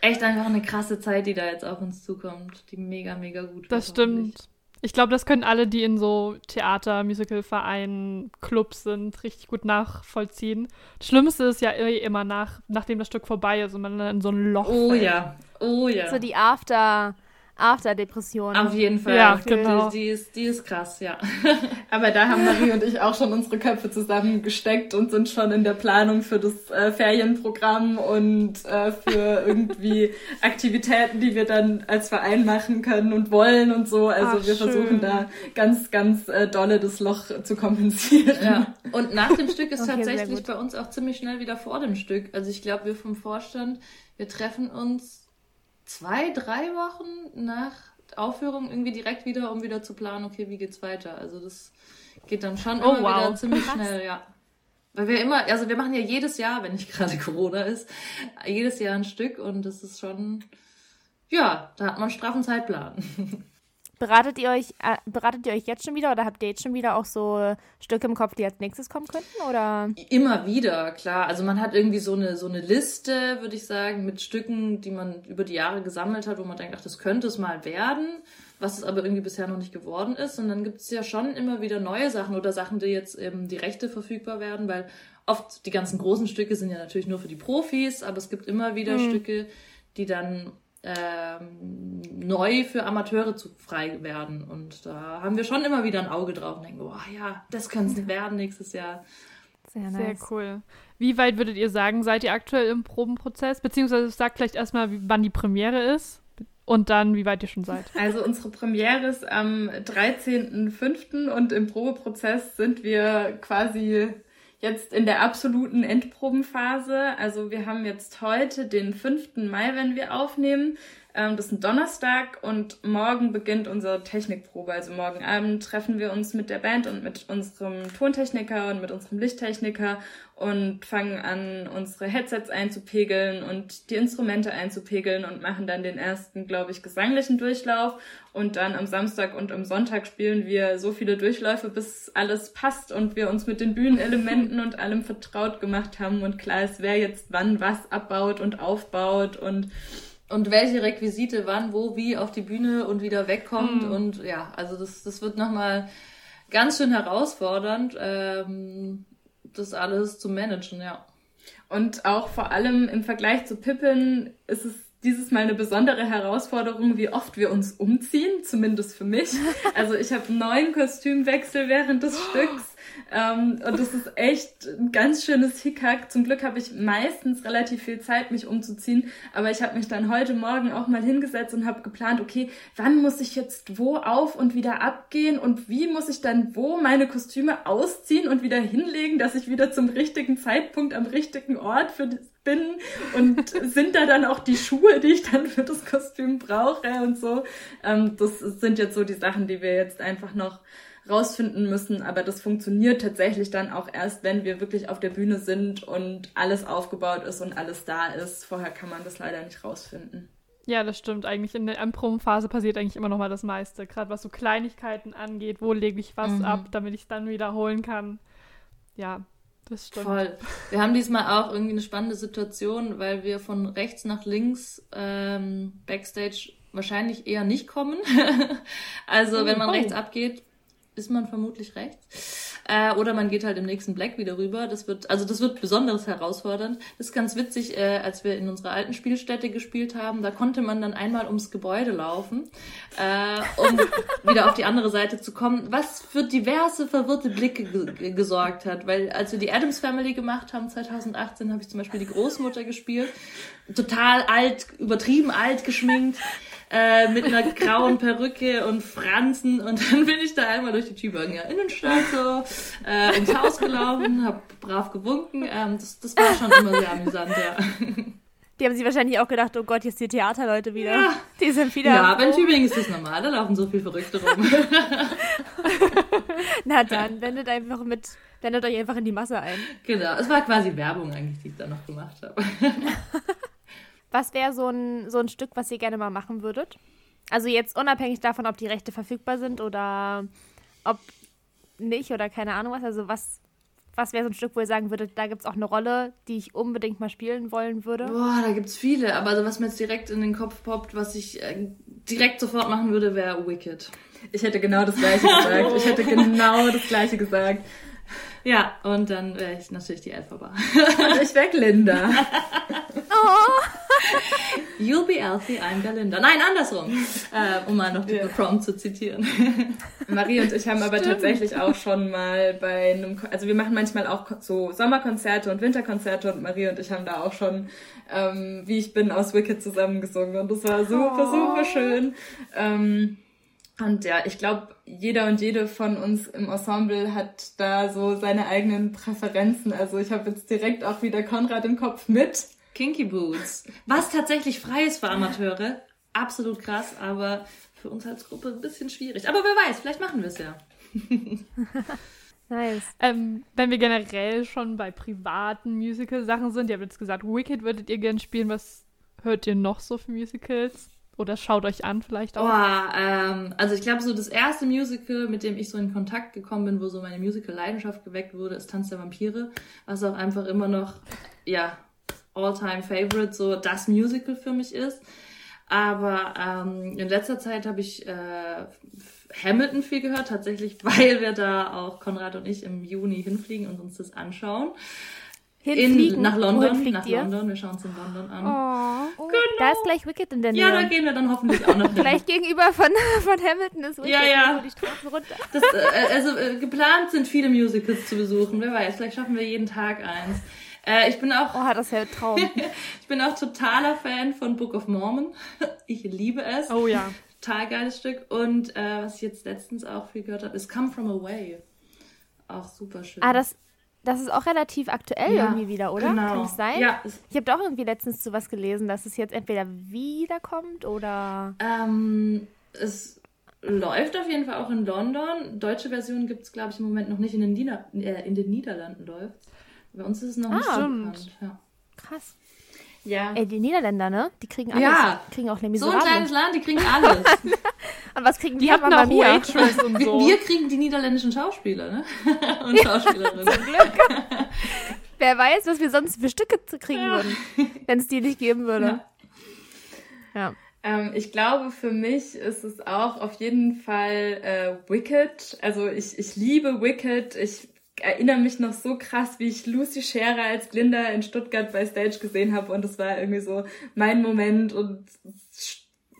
echt einfach eine krasse Zeit, die da jetzt auf uns zukommt, die mega, mega gut Das stimmt. Ich glaube, das können alle, die in so Theater, Musical-Vereinen, Clubs sind, richtig gut nachvollziehen. Das Schlimmste ist ja eh immer nach, nachdem das Stück vorbei ist und man dann in so ein Loch Oh fällt. ja, oh ja. So die After- After-Depression. Auf jeden Fall. Ja, genau. Die, die, ist, die ist krass, ja. Aber da haben Marie und ich auch schon unsere Köpfe zusammengesteckt und sind schon in der Planung für das äh, Ferienprogramm und äh, für irgendwie Aktivitäten, die wir dann als Verein machen können und wollen und so. Also Ach, wir schön. versuchen da ganz, ganz äh, dolle das Loch zu kompensieren. Ja. Und nach dem Stück ist okay, tatsächlich bei uns auch ziemlich schnell wieder vor dem Stück. Also ich glaube, wir vom Vorstand, wir treffen uns zwei, drei Wochen nach Aufführung irgendwie direkt wieder, um wieder zu planen, okay, wie geht's weiter. Also das geht dann schon oh, immer wow. wieder ziemlich schnell, ja. Weil wir immer, also wir machen ja jedes Jahr, wenn nicht gerade Corona ist, jedes Jahr ein Stück und das ist schon, ja, da hat man einen straffen Zeitplan. Beratet ihr euch, äh, beratet ihr euch jetzt schon wieder oder habt ihr jetzt schon wieder auch so Stücke im Kopf, die als nächstes kommen könnten? Oder? Immer wieder, klar. Also man hat irgendwie so eine, so eine Liste, würde ich sagen, mit Stücken, die man über die Jahre gesammelt hat, wo man denkt, ach, das könnte es mal werden, was es aber irgendwie bisher noch nicht geworden ist. Und dann gibt es ja schon immer wieder neue Sachen oder Sachen, die jetzt eben die Rechte verfügbar werden, weil oft die ganzen großen Stücke sind ja natürlich nur für die Profis, aber es gibt immer wieder mhm. Stücke, die dann ähm, neu für Amateure zu frei werden. Und da haben wir schon immer wieder ein Auge drauf und denken, oh ja, das können es werden nächstes Jahr. Sehr, nice. Sehr cool. Wie weit würdet ihr sagen, seid ihr aktuell im Probenprozess? Beziehungsweise sagt vielleicht erstmal, wann die Premiere ist und dann, wie weit ihr schon seid. Also unsere Premiere ist am 13.05. und im Probeprozess sind wir quasi jetzt in der absoluten Endprobenphase. Also wir haben jetzt heute den 5. Mai, wenn wir aufnehmen. Ähm, das ist ein Donnerstag und morgen beginnt unsere Technikprobe. Also morgen Abend treffen wir uns mit der Band und mit unserem Tontechniker und mit unserem Lichttechniker und fangen an, unsere Headsets einzupegeln und die Instrumente einzupegeln und machen dann den ersten, glaube ich, gesanglichen Durchlauf. Und dann am Samstag und am Sonntag spielen wir so viele Durchläufe, bis alles passt und wir uns mit den Bühnenelementen und allem vertraut gemacht haben und klar ist, wer jetzt wann was abbaut und aufbaut und und welche Requisite wann, wo, wie auf die Bühne und wieder wegkommt. Mhm. Und ja, also das, das wird nochmal ganz schön herausfordernd, ähm, das alles zu managen, ja. Und auch vor allem im Vergleich zu Pippin ist es dieses Mal eine besondere Herausforderung, wie oft wir uns umziehen, zumindest für mich. Also ich habe neun Kostümwechsel während des Stücks. Ähm, und das ist echt ein ganz schönes Hickhack. Zum Glück habe ich meistens relativ viel Zeit, mich umzuziehen. Aber ich habe mich dann heute Morgen auch mal hingesetzt und habe geplant, okay, wann muss ich jetzt wo auf und wieder abgehen und wie muss ich dann wo meine Kostüme ausziehen und wieder hinlegen, dass ich wieder zum richtigen Zeitpunkt am richtigen Ort für bin und sind da dann auch die Schuhe, die ich dann für das Kostüm brauche und so. Ähm, das sind jetzt so die Sachen, die wir jetzt einfach noch rausfinden müssen. Aber das funktioniert tatsächlich dann auch erst, wenn wir wirklich auf der Bühne sind und alles aufgebaut ist und alles da ist. Vorher kann man das leider nicht rausfinden. Ja, das stimmt. Eigentlich in der Probenphase passiert eigentlich immer noch mal das meiste. Gerade was so Kleinigkeiten angeht, wo lege ich was mhm. ab, damit ich es dann wiederholen kann. Ja, das stimmt. Voll. Wir haben diesmal auch irgendwie eine spannende Situation, weil wir von rechts nach links ähm, Backstage wahrscheinlich eher nicht kommen. also wenn man oh. rechts abgeht, ist man vermutlich rechts. Äh, oder man geht halt im nächsten Black wieder rüber. Das wird, also das wird besonders herausfordernd. Das ist ganz witzig, äh, als wir in unserer alten Spielstätte gespielt haben, da konnte man dann einmal ums Gebäude laufen, äh, um wieder auf die andere Seite zu kommen, was für diverse verwirrte Blicke gesorgt hat. Weil als wir die Adams Family gemacht haben, 2018, habe ich zum Beispiel die Großmutter gespielt. Total alt, übertrieben alt geschminkt äh, mit einer grauen Perücke und Franzen und dann bin ich da einmal durch die Tübinger Innenstadt so äh, ins Haus gelaufen, hab brav gewunken. Ähm, das, das war schon immer sehr amüsant, ja. Die haben sich wahrscheinlich auch gedacht, oh Gott, jetzt die Theaterleute wieder. Ja. Die sind wieder. Ja, aber in Tübingen ist das normal, da laufen so viele Verrückte rum. Na dann, wendet einfach mit, wendet euch einfach in die Masse ein. Genau, es war quasi Werbung eigentlich, die ich da noch gemacht habe. Was wäre so ein, so ein Stück, was ihr gerne mal machen würdet? Also jetzt unabhängig davon, ob die Rechte verfügbar sind oder ob nicht oder keine Ahnung was. Also was, was wäre so ein Stück, wo ihr sagen würdet, da gibt es auch eine Rolle, die ich unbedingt mal spielen wollen würde? Boah, da gibt es viele. Aber also was mir jetzt direkt in den Kopf poppt, was ich äh, direkt sofort machen würde, wäre Wicked. Ich hätte genau das gleiche gesagt. Ich hätte genau das gleiche gesagt. Ja, und dann wäre ich natürlich die Elphaba. und ich wäre Glinda. oh. You'll be Elfie, I'm Galinda. Nein, andersrum. Äh, um mal noch die ja. Prompt zu zitieren. Marie und ich haben aber Stimmt. tatsächlich auch schon mal bei einem, also wir machen manchmal auch so Sommerkonzerte und Winterkonzerte und Marie und ich haben da auch schon ähm, Wie ich bin aus Wicked zusammengesungen und das war super, oh. super schön. Ähm, und ja, ich glaube, jeder und jede von uns im Ensemble hat da so seine eigenen Präferenzen. Also ich habe jetzt direkt auch wieder Konrad im Kopf mit. Kinky Boots. Was tatsächlich frei ist für Amateure. Absolut krass, aber für uns als Gruppe ein bisschen schwierig. Aber wer weiß, vielleicht machen wir es ja. nice. Ähm, wenn wir generell schon bei privaten Musical-Sachen sind, ihr habt jetzt gesagt, Wicked würdet ihr gerne spielen. Was hört ihr noch so für Musicals? Oder schaut euch an vielleicht auch. Oh, ähm, also ich glaube, so das erste Musical, mit dem ich so in Kontakt gekommen bin, wo so meine Musical-Leidenschaft geweckt wurde, ist Tanz der Vampire, was auch einfach immer noch, ja, All-Time-Favorite, so das Musical für mich ist. Aber ähm, in letzter Zeit habe ich äh, Hamilton viel gehört, tatsächlich, weil wir da auch Konrad und ich im Juni hinfliegen und uns das anschauen. In, nach London, nach ihr? London. Wir schauen uns in London an. Oh, genau. Da ist gleich Wicked in der Nähe. Ja, da gehen wir dann hoffentlich auch noch hin. Gleich gegenüber von, von Hamilton ist Wicked. Ja, ja. Die Straßen runter. Das, äh, also äh, geplant sind viele Musicals zu besuchen. Wer weiß, vielleicht schaffen wir jeden Tag eins. Äh, ich bin auch. Oh, das ist ja ein Traum. ich bin auch totaler Fan von Book of Mormon. ich liebe es. Oh ja. Total geiles Stück. Und äh, was ich jetzt letztens auch viel gehört habe, ist Come From Away. Auch super schön. Ah, das das ist auch relativ aktuell ja, irgendwie wieder, oder? Genau. Kann es sein? Ja. Ich habe doch irgendwie letztens zu was gelesen, dass es jetzt entweder wiederkommt oder. Ähm, es läuft auf jeden Fall auch in London. Deutsche Version gibt es, glaube ich, im Moment noch nicht. In den, Nieder äh, in den Niederlanden läuft Bei uns ist es noch ah, nicht so bekannt. Ja. Krass. Ja. Ey, die Niederländer, ne? Die kriegen alles. Ja. Die kriegen auch eine So ein kleines Land, die kriegen alles. und was kriegen die? Die hatten auch Waitress und so. Wir kriegen die niederländischen Schauspieler, ne? und Schauspielerinnen. Zum Glück. Wer weiß, was wir sonst für Stücke kriegen ja. würden, wenn es die nicht geben würde. Ja. ja. Ähm, ich glaube, für mich ist es auch auf jeden Fall äh, Wicked. Also ich, ich liebe Wicked. Ich erinnere mich noch so krass, wie ich Lucy Scherer als Glinda in Stuttgart bei Stage gesehen habe und das war irgendwie so mein Moment und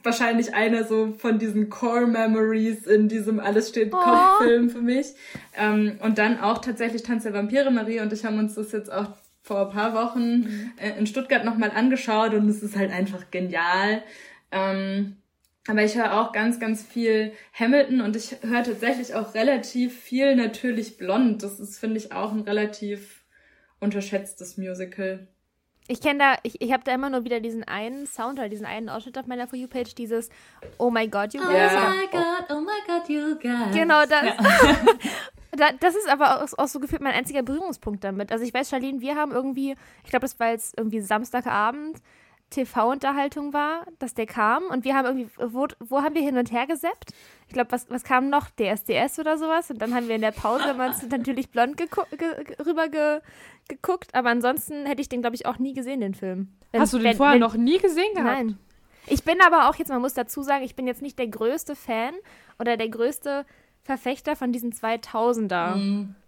wahrscheinlich einer so von diesen Core Memories in diesem Alles steht oh. Kopf-Film für mich. Ähm, und dann auch tatsächlich Tanz der Vampire. Marie und ich haben uns das jetzt auch vor ein paar Wochen mhm. äh, in Stuttgart nochmal angeschaut und es ist halt einfach genial. Ähm, aber ich höre auch ganz, ganz viel Hamilton und ich höre tatsächlich auch relativ viel natürlich blond. Das ist, finde ich, auch ein relativ unterschätztes Musical. Ich kenne da, ich, ich habe da immer nur wieder diesen einen Sound oder diesen einen Ausschnitt auf meiner For You Page, dieses Oh my God, you guys. Oh my God, oh my God, you guys. Genau das. Ja. das ist aber auch, auch, so gefühlt mein einziger Berührungspunkt damit. Also ich weiß, Charlene, wir haben irgendwie, ich glaube, das war jetzt irgendwie Samstagabend, TV-Unterhaltung war, dass der kam und wir haben irgendwie, wo, wo haben wir hin und her gesäppt? Ich glaube, was, was kam noch? DSDS oder sowas und dann haben wir in der Pause uns natürlich blond ge rüber ge geguckt, aber ansonsten hätte ich den, glaube ich, auch nie gesehen, den Film. Wenn, Hast du den wenn, vorher wenn, noch nie gesehen gehabt? Nein. Ich bin aber auch jetzt, man muss dazu sagen, ich bin jetzt nicht der größte Fan oder der größte Verfechter von diesen 2000er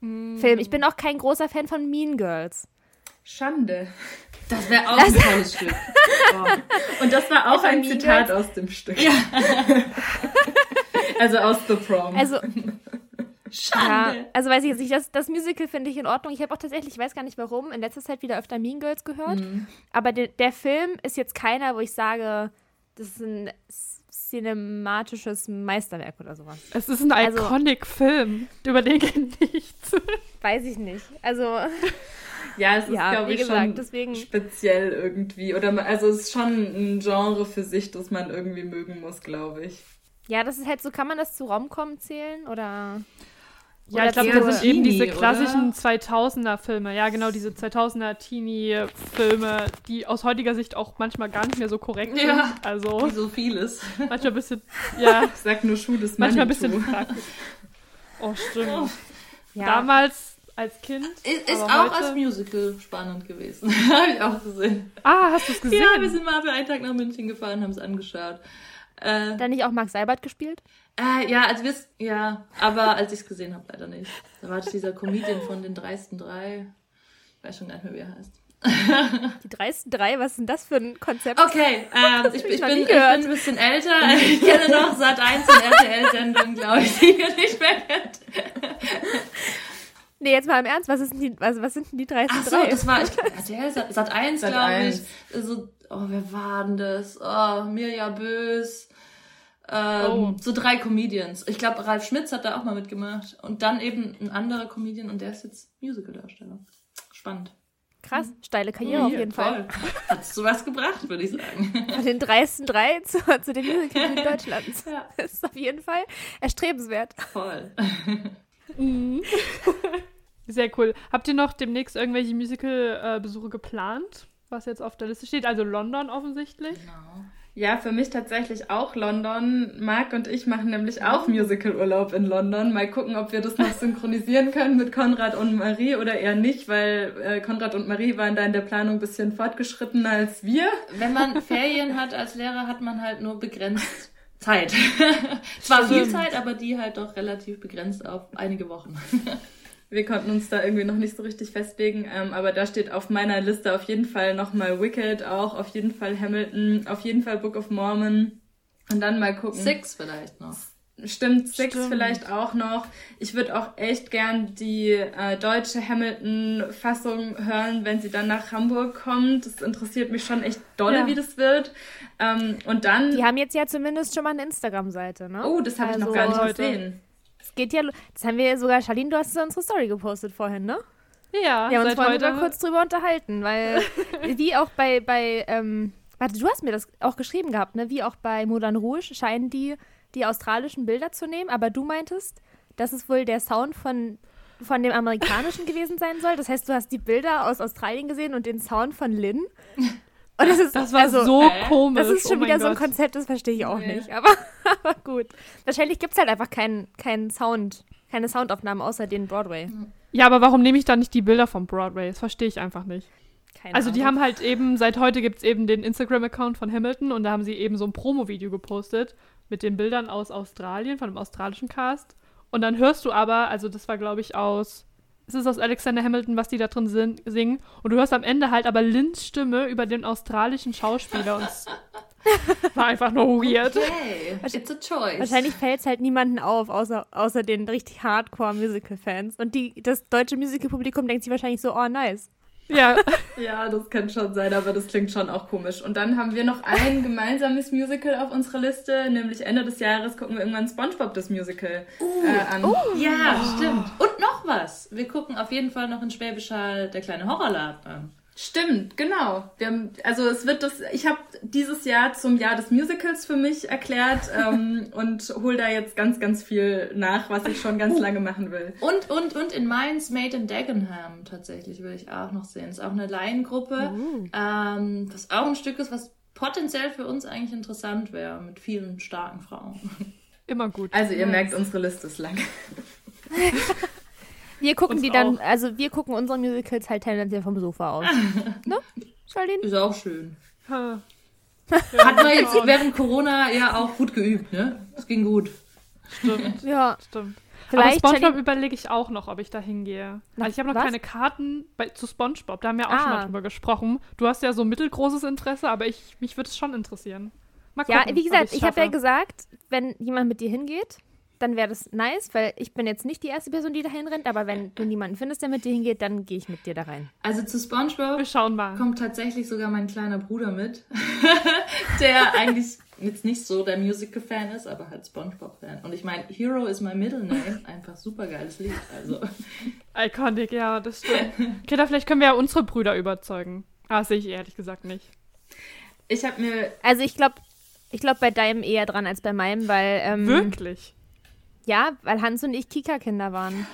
mm. Filmen. Ich bin auch kein großer Fan von Mean Girls. Schande. Das wäre auch das ein tolles Stück. Oh. Und das war auch ein Zitat aus dem Stück. Ja. also aus The Prom. Also, Schande. Ja, also weiß ich jetzt nicht, das, das Musical finde ich in Ordnung. Ich habe auch tatsächlich, ich weiß gar nicht warum, in letzter Zeit wieder öfter Mean Girls gehört. Mhm. Aber de, der Film ist jetzt keiner, wo ich sage, das ist ein cinematisches Meisterwerk oder sowas. Es ist ein also, Iconic-Film, über den geht nichts. Weiß ich nicht. Also ja, es ist, ja, glaube ich, gesagt, schon deswegen... speziell irgendwie. Oder also es ist schon ein Genre für sich, das man irgendwie mögen muss, glaube ich. Ja, das ist halt so, kann man das zu Romcom zählen oder? Ja, oder ich glaube, das sind eben diese klassischen 2000er-Filme. Ja, genau, diese 2000er-Teenie-Filme, die aus heutiger Sicht auch manchmal gar nicht mehr so korrekt sind. Ja, also, wie so vieles. Manchmal ein bisschen, ja. Ich sag nur Schuh des Manchmal ein bisschen fraglich. Oh, stimmt. Oh. Ja. Damals als Kind. Ist, ist auch heute... als Musical spannend gewesen. Habe ich auch gesehen. Ah, hast du es gesehen? Ja, wir sind mal für einen Tag nach München gefahren, haben es angeschaut. Äh, Dann nicht auch Mark Seibert gespielt? Äh, ja, also wir ja, aber als ich es gesehen habe, leider nicht. Da war das dieser Comedian von den dreisten drei. Ich weiß schon gar nicht mehr, wie er heißt. Die dreisten drei, was ist denn das für ein Konzept? Okay, ähm, ich, ich, ich, bin, ich, bin, ein bisschen älter. Ich kenne noch seit 1 und RTL-Sendungen, glaube ich, die ihr nicht mehr kennt. Nee, jetzt mal im Ernst, was, ist denn die, was, was sind denn die 13 Ach so, das war, ich RTL Sat, Sat 1, glaube ich. So, oh, wer war denn das? Oh, Mirja Bös. Ähm, oh. So drei Comedians. Ich glaube, Ralf Schmitz hat da auch mal mitgemacht. Und dann eben ein anderer Comedian und der ist jetzt Musical-Darsteller. Spannend. Krass, steile Karriere oh, auf jeden Fall. Hat sowas gebracht, würde ich sagen. Von den dreisten drei zu, zu den Musicals Deutschlands. Ja. Das ist auf jeden Fall erstrebenswert. Voll. Mhm. Sehr cool. Habt ihr noch demnächst irgendwelche Musical-Besuche geplant, was jetzt auf der Liste steht? Also London offensichtlich. Genau. Ja, für mich tatsächlich auch London. Marc und ich machen nämlich auch Musical-Urlaub in London. Mal gucken, ob wir das noch synchronisieren können mit Konrad und Marie oder eher nicht, weil äh, Konrad und Marie waren da in der Planung ein bisschen fortgeschrittener als wir. Wenn man Ferien hat als Lehrer, hat man halt nur begrenzt Zeit. Zwar viel Zeit, aber die halt doch relativ begrenzt auf einige Wochen. Wir konnten uns da irgendwie noch nicht so richtig festlegen, ähm, aber da steht auf meiner Liste auf jeden Fall nochmal Wicked auch, auf jeden Fall Hamilton, auf jeden Fall Book of Mormon und dann mal gucken. Six vielleicht noch. Stimmt, Six Stimmt. vielleicht auch noch. Ich würde auch echt gern die äh, deutsche Hamilton-Fassung hören, wenn sie dann nach Hamburg kommt. Das interessiert mich schon echt dolle, ja. wie das wird. Ähm, und dann. Die haben jetzt ja zumindest schon mal eine Instagram-Seite, ne? Oh, das habe also, ich noch also gar nicht gesehen geht ja, das haben wir sogar, Charlene, du hast es unsere Story gepostet vorhin, ne? Ja, Wir haben uns vorhin sogar kurz drüber unterhalten, weil, wie auch bei, bei ähm, warte, du hast mir das auch geschrieben gehabt, ne? Wie auch bei Moulin Rouge scheinen die die australischen Bilder zu nehmen, aber du meintest, dass es wohl der Sound von, von dem amerikanischen gewesen sein soll. Das heißt, du hast die Bilder aus Australien gesehen und den Sound von Lynn. Und das, ist, das war also, so komisch. Das ist schon oh wieder Gott. so ein Konzept, das verstehe ich auch nee. nicht. Aber, aber gut. Wahrscheinlich gibt es halt einfach keinen kein Sound, keine Soundaufnahmen außer den Broadway. Ja, aber warum nehme ich dann nicht die Bilder vom Broadway? Das verstehe ich einfach nicht. Keine also die haben halt eben, seit heute gibt es eben den Instagram-Account von Hamilton und da haben sie eben so ein Promo-Video gepostet mit den Bildern aus Australien, von dem australischen Cast. Und dann hörst du aber, also das war glaube ich aus es ist aus Alexander Hamilton, was die da drin sin singen. Und du hörst am Ende halt aber Lynns Stimme über den australischen Schauspieler. Und es war einfach nur weird. Okay. It's a choice. Wahrscheinlich fällt es halt niemanden auf, außer, außer den richtig Hardcore-Musical-Fans. Und die, das deutsche Musical-Publikum denkt sich wahrscheinlich so, oh, nice. Ja. ja, das kann schon sein, aber das klingt schon auch komisch. Und dann haben wir noch ein gemeinsames Musical auf unserer Liste, nämlich Ende des Jahres gucken wir irgendwann SpongeBob das Musical uh, äh, an. Oh, ja, oh. stimmt. Und noch was. Wir gucken auf jeden Fall noch in Schwäbisch Hall der kleine Horrorladen an. Stimmt, genau. Haben, also es wird das, ich habe dieses Jahr zum Jahr des Musicals für mich erklärt ähm, und hol da jetzt ganz, ganz viel nach, was ich schon ganz uh. lange machen will. Und, und, und in Mainz Made in Dagenham tatsächlich will ich auch noch sehen. Ist auch eine Laiengruppe, uh. ähm, was auch ein Stück ist, was potenziell für uns eigentlich interessant wäre, mit vielen starken Frauen. Immer gut. Also ihr nice. merkt, unsere Liste ist lang. Wir gucken die dann, auch. also wir gucken unsere Musicals halt tendenziell vom Sofa aus. ne? Charlene? Ist auch schön. Ha. Hat man jetzt während Corona ja auch gut geübt, ne? Es ging gut. Stimmt. ja. Stimmt. Vielleicht Aber SpongeBob überlege ich auch noch, ob ich da hingehe. Also ich habe noch was? keine Karten bei, zu SpongeBob. Da haben wir auch ah. schon mal drüber gesprochen. Du hast ja so mittelgroßes Interesse, aber ich, mich würde es schon interessieren. Mal gucken, ja, wie gesagt, ich habe ja gesagt, wenn jemand mit dir hingeht, dann wäre das nice, weil ich bin jetzt nicht die erste Person, die dahin rennt, aber wenn du niemanden findest, der mit dir hingeht, dann gehe ich mit dir da rein. Also zu SpongeBob Wir schauen mal. kommt tatsächlich sogar mein kleiner Bruder mit, der eigentlich jetzt nicht so der Musical-Fan ist, aber halt SpongeBob-Fan. Und ich meine, Hero is my middle name, einfach super geiles Lied. Also. Iconic, ja, das stimmt. Okay, da vielleicht können wir ja unsere Brüder überzeugen. Ah, sehe ich ehrlich gesagt nicht. Ich habe mir. Also ich glaube, ich glaube bei deinem eher dran als bei meinem, weil. Ähm, Wirklich? Ja, weil Hans und ich Kika-Kinder waren.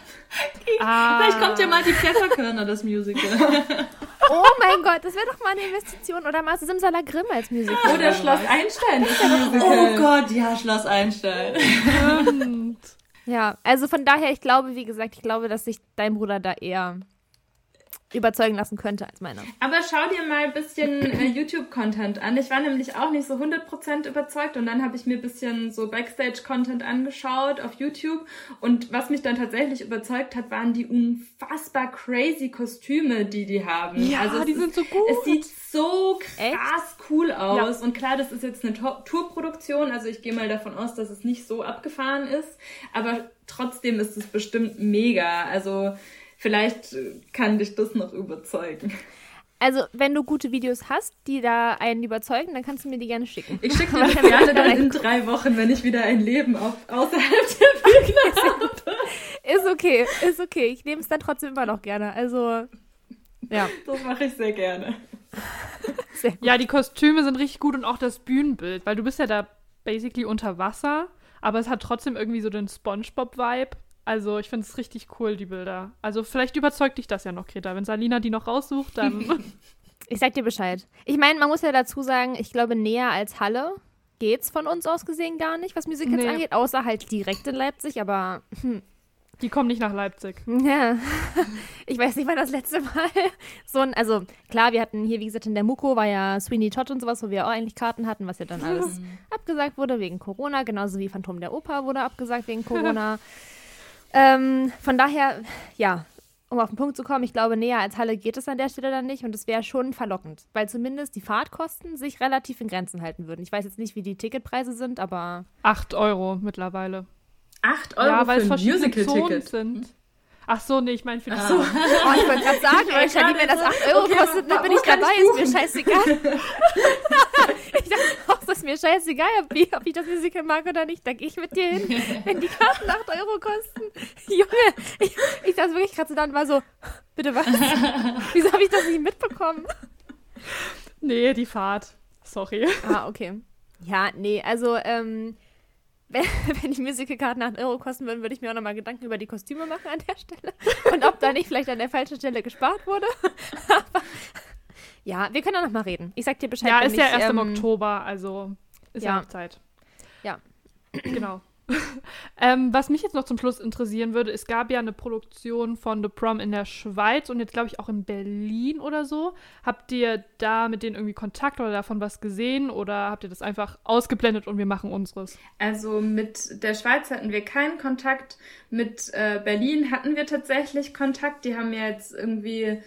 ah. Vielleicht kommt ja mal die Pfefferkörner, das Musical. oh mein Gott, das wäre doch mal eine Investition. Oder machst du Simsalagrim als Musical? Oder Schloss Einstein, das Musical. Oh Gott, ja, Schloss Einstein. ja, also von daher, ich glaube, wie gesagt, ich glaube, dass sich dein Bruder da eher überzeugen lassen könnte als meiner. Aber schau dir mal ein bisschen äh, YouTube-Content an. Ich war nämlich auch nicht so 100% überzeugt und dann habe ich mir ein bisschen so Backstage-Content angeschaut auf YouTube und was mich dann tatsächlich überzeugt hat, waren die unfassbar crazy Kostüme, die die haben. Ja, also die sind so gut. Es sieht so krass Echt? cool aus ja. und klar, das ist jetzt eine Tourproduktion, also ich gehe mal davon aus, dass es nicht so abgefahren ist, aber trotzdem ist es bestimmt mega. Also Vielleicht kann dich das noch überzeugen. Also, wenn du gute Videos hast, die da einen überzeugen, dann kannst du mir die gerne schicken. Ich schicke dir die gerne dann in drei Wochen, wenn ich wieder ein Leben auf, außerhalb der Bühne habe. Ist okay, ist okay. Ich nehme es dann trotzdem immer noch gerne. Also, ja. Das mache ich sehr gerne. Sehr ja, die Kostüme sind richtig gut und auch das Bühnenbild, weil du bist ja da basically unter Wasser, aber es hat trotzdem irgendwie so den SpongeBob-Vibe. Also ich finde es richtig cool, die Bilder. Also vielleicht überzeugt dich das ja noch, Greta. Wenn Salina die noch raussucht, dann. Ich sag dir Bescheid. Ich meine, man muss ja dazu sagen, ich glaube, näher als Halle geht's von uns aus gesehen gar nicht, was Musicals nee. angeht, außer halt direkt in Leipzig, aber hm, die kommen nicht nach Leipzig. Ja. Ich weiß nicht, wann das letzte Mal so ein, also klar, wir hatten hier, wie gesagt, in der Muko war ja Sweeney Todd und sowas, wo wir auch eigentlich Karten hatten, was ja dann alles abgesagt wurde wegen Corona, genauso wie Phantom der Oper wurde abgesagt wegen Corona. Ähm, von daher, ja, um auf den Punkt zu kommen, ich glaube, näher als Halle geht es an der Stelle dann nicht und es wäre schon verlockend, weil zumindest die Fahrtkosten sich relativ in Grenzen halten würden. Ich weiß jetzt nicht, wie die Ticketpreise sind, aber. Acht Euro mittlerweile. 8 Euro ja, weil für ein Musical-Ticket. sind. Ach so, nee, ich meine für die ah. Zonen. Oh, ich wollte gerade sagen, weil ich wenn das 8 Euro okay, kostet, dann bin ich dabei, ist mir scheißegal. ich dachte auch, ist mir scheißegal, ob ich, ob ich das Musical mag oder nicht, da gehe ich mit dir hin, wenn die Karten 8 Euro kosten. Junge, ich, ich saß wirklich gerade so da und war so, bitte was? Wieso habe ich das nicht mitbekommen? Nee, die Fahrt. Sorry. Ah, okay. Ja, nee, also, ähm, wenn, die Musicalkarten 8 Euro kosten würden, würde ich mir auch nochmal Gedanken über die Kostüme machen an der Stelle. Und ob da nicht vielleicht an der falschen Stelle gespart wurde. Aber ja, wir können auch nochmal reden. Ich sag dir Bescheid. Ja, ist ja erst ähm, im Oktober, also ist ja, ja noch Zeit. Ja. Genau. ähm, was mich jetzt noch zum Schluss interessieren würde, es gab ja eine Produktion von The Prom in der Schweiz und jetzt glaube ich auch in Berlin oder so. Habt ihr da mit denen irgendwie Kontakt oder davon was gesehen oder habt ihr das einfach ausgeblendet und wir machen unseres? Also mit der Schweiz hatten wir keinen Kontakt. Mit äh, Berlin hatten wir tatsächlich Kontakt. Die haben ja jetzt irgendwie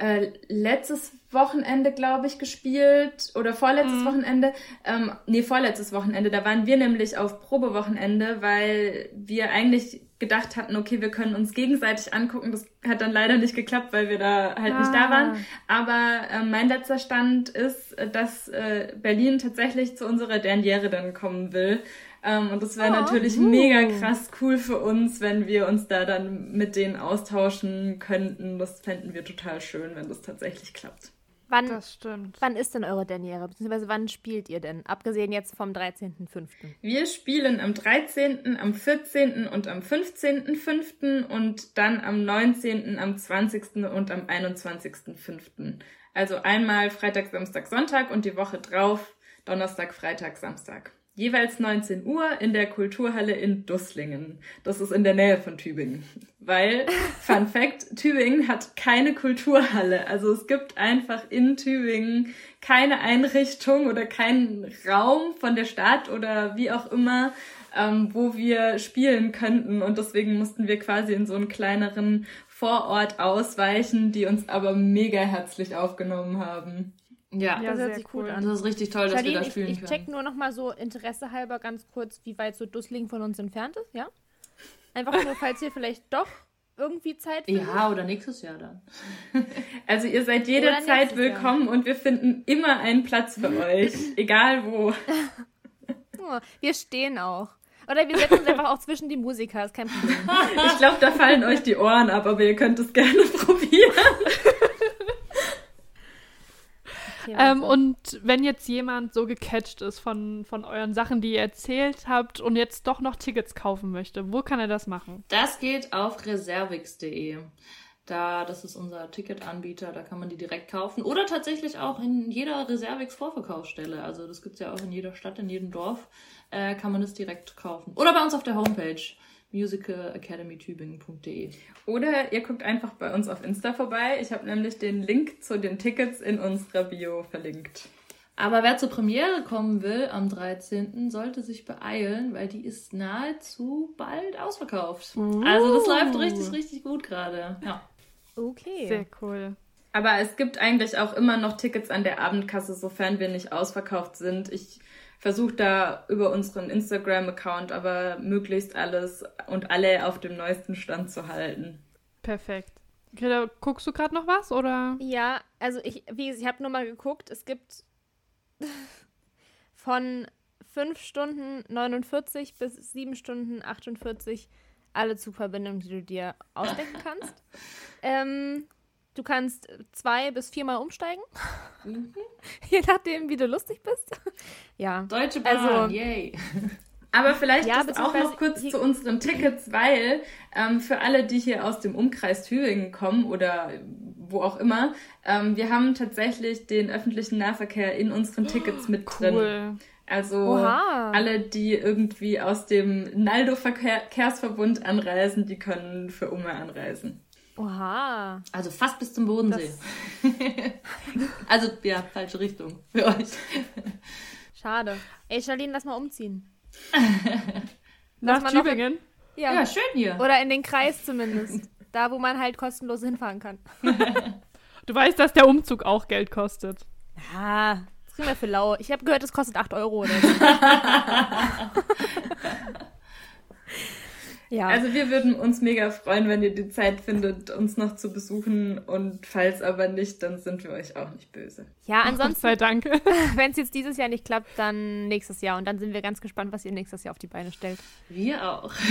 äh, letztes Wochenende, glaube ich, gespielt oder vorletztes mhm. Wochenende. Ähm, nee, vorletztes Wochenende. Da waren wir nämlich auf Probewochenende, weil wir eigentlich gedacht hatten, okay, wir können uns gegenseitig angucken. Das hat dann leider nicht geklappt, weil wir da halt ah. nicht da waren. Ah. Aber äh, mein letzter Stand ist, dass äh, Berlin tatsächlich zu unserer Derniere dann kommen will. Ähm, und das wäre oh, natürlich uh. mega krass cool für uns, wenn wir uns da dann mit denen austauschen könnten. Das fänden wir total schön, wenn das tatsächlich klappt. Wann, das stimmt. Wann ist denn eure Derniere? Beziehungsweise wann spielt ihr denn? Abgesehen jetzt vom 13.05. Wir spielen am 13., am 14. und am 15.05. und dann am 19., am 20. und am 21.05. Also einmal Freitag, Samstag, Sonntag und die Woche drauf Donnerstag, Freitag, Samstag jeweils 19 Uhr in der Kulturhalle in Dusslingen. Das ist in der Nähe von Tübingen. Weil, Fun Fact, Tübingen hat keine Kulturhalle. Also es gibt einfach in Tübingen keine Einrichtung oder keinen Raum von der Stadt oder wie auch immer, ähm, wo wir spielen könnten. Und deswegen mussten wir quasi in so einen kleineren Vorort ausweichen, die uns aber mega herzlich aufgenommen haben. Ja, ja das hört sich cool an. Das ist richtig toll, dass Charlene, wir da spielen ich, ich check nur noch mal so Interesse halber ganz kurz, wie weit so Dussling von uns entfernt ist, ja? Einfach nur, falls ihr vielleicht doch irgendwie Zeit findet. Ja, oder nächstes Jahr dann. Also ihr seid jederzeit willkommen Jahr. und wir finden immer einen Platz für euch, egal wo. Oh, wir stehen auch. Oder wir setzen uns einfach auch zwischen die Musiker, ist kein Problem. Ich glaube, da fallen euch die Ohren ab, aber ihr könnt es gerne probieren. Ähm, und wenn jetzt jemand so gecatcht ist von, von euren Sachen, die ihr erzählt habt und jetzt doch noch Tickets kaufen möchte, wo kann er das machen? Das geht auf reservix.de. Da, das ist unser Ticketanbieter, da kann man die direkt kaufen. Oder tatsächlich auch in jeder Reservix Vorverkaufsstelle. Also das gibt es ja auch in jeder Stadt, in jedem Dorf, äh, kann man es direkt kaufen. Oder bei uns auf der Homepage musicalacademytübingen.de. Oder ihr guckt einfach bei uns auf Insta vorbei. Ich habe nämlich den Link zu den Tickets in unserer Bio verlinkt. Aber wer zur Premiere kommen will am 13., sollte sich beeilen, weil die ist nahezu bald ausverkauft. Uh. Also das läuft richtig, richtig gut gerade. Ja. Okay. Sehr cool. Aber es gibt eigentlich auch immer noch Tickets an der Abendkasse, sofern wir nicht ausverkauft sind. Ich versuche da über unseren Instagram-Account aber möglichst alles und alle auf dem neuesten Stand zu halten. Perfekt. Greta, guckst du gerade noch was oder? Ja, also ich, wie ich habe nur mal geguckt, es gibt von 5 Stunden 49 bis 7 Stunden 48 alle Zugverbindungen, die du dir ausdenken kannst. ähm, Du kannst zwei bis viermal umsteigen. Mhm. Je nachdem, wie du lustig bist. ja. Deutsche Bahn, also, yay. Aber vielleicht ja, auch noch kurz zu unseren Tickets, weil ähm, für alle, die hier aus dem Umkreis Thüringen kommen oder wo auch immer. Ähm, wir haben tatsächlich den öffentlichen Nahverkehr in unseren Tickets mit cool. drin. Also Oha. alle, die irgendwie aus dem Naldo-Verkehrsverbund anreisen, die können für Umme anreisen. Oha. Also fast bis zum Bodensee. also, ja, falsche Richtung für euch. Schade. Ey, Charlene, lass mal umziehen. Nach Tübingen? Ja. Ja, schön hier. Oder in den Kreis zumindest. Da, wo man halt kostenlos hinfahren kann. Du weißt, dass der Umzug auch Geld kostet. Ja, das kriegen wir für lau. Ich habe gehört, es kostet 8 Euro oder so. Ja. Also wir würden uns mega freuen, wenn ihr die Zeit findet, uns noch zu besuchen. Und falls aber nicht, dann sind wir euch auch nicht böse. ja, Gott ansonsten, sei Dank. wenn es jetzt dieses Jahr nicht klappt, dann nächstes Jahr. Und dann sind wir ganz gespannt, was ihr nächstes Jahr auf die Beine stellt. Wir auch.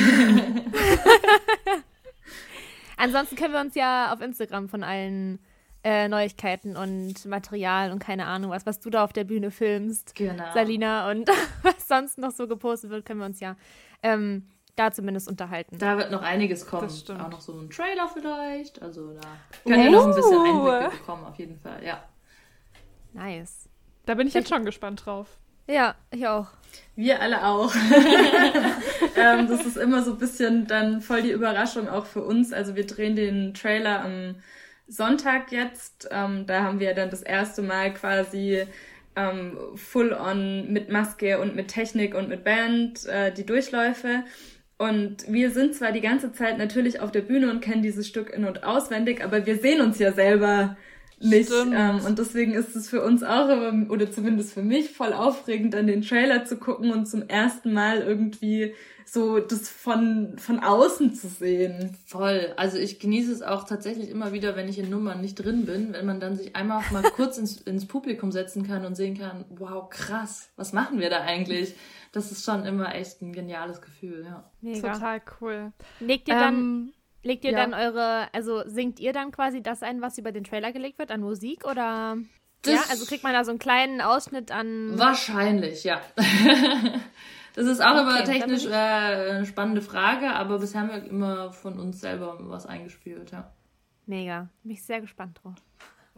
Ansonsten können wir uns ja auf Instagram von allen äh, Neuigkeiten und Material und keine Ahnung was, was du da auf der Bühne filmst, Genau. Salina, und was sonst noch so gepostet wird, können wir uns ja ähm, da zumindest unterhalten. Da wird noch einiges kommen. Das stimmt. Auch noch so ein Trailer vielleicht. Also da könnt ihr noch ein bisschen Einblicke bekommen, auf jeden Fall. Ja. Nice. Da bin ich jetzt schon gespannt drauf. Ja, ich auch. Wir alle auch. ähm, das ist immer so ein bisschen dann voll die Überraschung auch für uns. Also wir drehen den Trailer am Sonntag jetzt. Ähm, da haben wir dann das erste Mal quasi ähm, full on mit Maske und mit Technik und mit Band äh, die Durchläufe. Und wir sind zwar die ganze Zeit natürlich auf der Bühne und kennen dieses Stück in- und auswendig, aber wir sehen uns ja selber nicht. Ähm, und deswegen ist es für uns auch, oder zumindest für mich, voll aufregend, dann den Trailer zu gucken und zum ersten Mal irgendwie so das von, von außen zu sehen. Voll. Also ich genieße es auch tatsächlich immer wieder, wenn ich in Nummern nicht drin bin, wenn man dann sich einmal mal kurz ins, ins Publikum setzen kann und sehen kann, wow, krass, was machen wir da eigentlich? Das ist schon immer echt ein geniales Gefühl, ja. Mega. Total cool. Legt ihr dann, Ähm, legt ihr ja. dann eure, also singt ihr dann quasi das ein, was über den Trailer gelegt wird an Musik oder? Das- ja, also kriegt man da so einen kleinen Ausschnitt an. Wahrscheinlich, ja. das ist auch Okay, immer dann technisch bin äh, eine spannende Frage, aber bisher haben wir immer von uns selber was eingespielt, ja. Mega. Bin ich sehr gespannt drauf.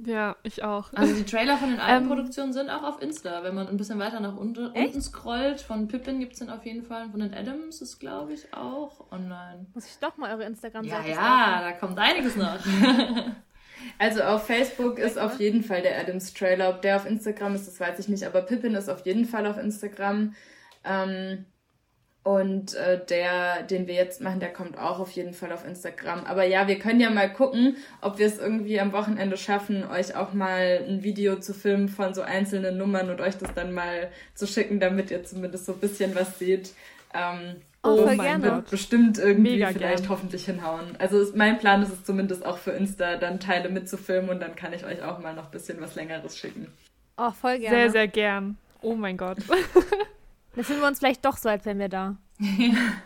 ja, ich auch. Also die Trailer von den alten Ähm, Produktionen sind auch auf Insta. Wenn man ein bisschen weiter nach unten, unten scrollt, von Pippin gibt es den auf jeden Fall. Von den Adams ist, glaube ich, auch online. Muss ich doch mal eure Ja, Instagram-Seite ja, da kommt einiges noch. Also auf Facebook ist auf jeden Fall der Adams Trailer. Ob der auf Instagram ist, das weiß ich nicht. Aber Pippin ist auf jeden Fall auf Instagram. Ähm, und äh, der, den wir jetzt machen, der kommt auch auf jeden Fall auf Instagram. Aber ja, wir können ja mal gucken, ob wir es irgendwie am Wochenende schaffen, euch auch mal ein Video zu filmen von so einzelnen Nummern und euch das dann mal zu schicken, damit ihr zumindest so ein bisschen was seht. Ähm, Oh, Oh voll mein gerne. Gott. bestimmt irgendwie Mega vielleicht gern. hoffentlich hinhauen. Also ist, mein Plan ist es zumindest auch für Insta, dann Teile mitzufilmen und dann kann ich euch auch mal noch ein bisschen was längeres schicken. Oh, voll gerne. Sehr, sehr gern. Oh mein Gott. Dann fühlen wir uns vielleicht doch so, als wären wir da.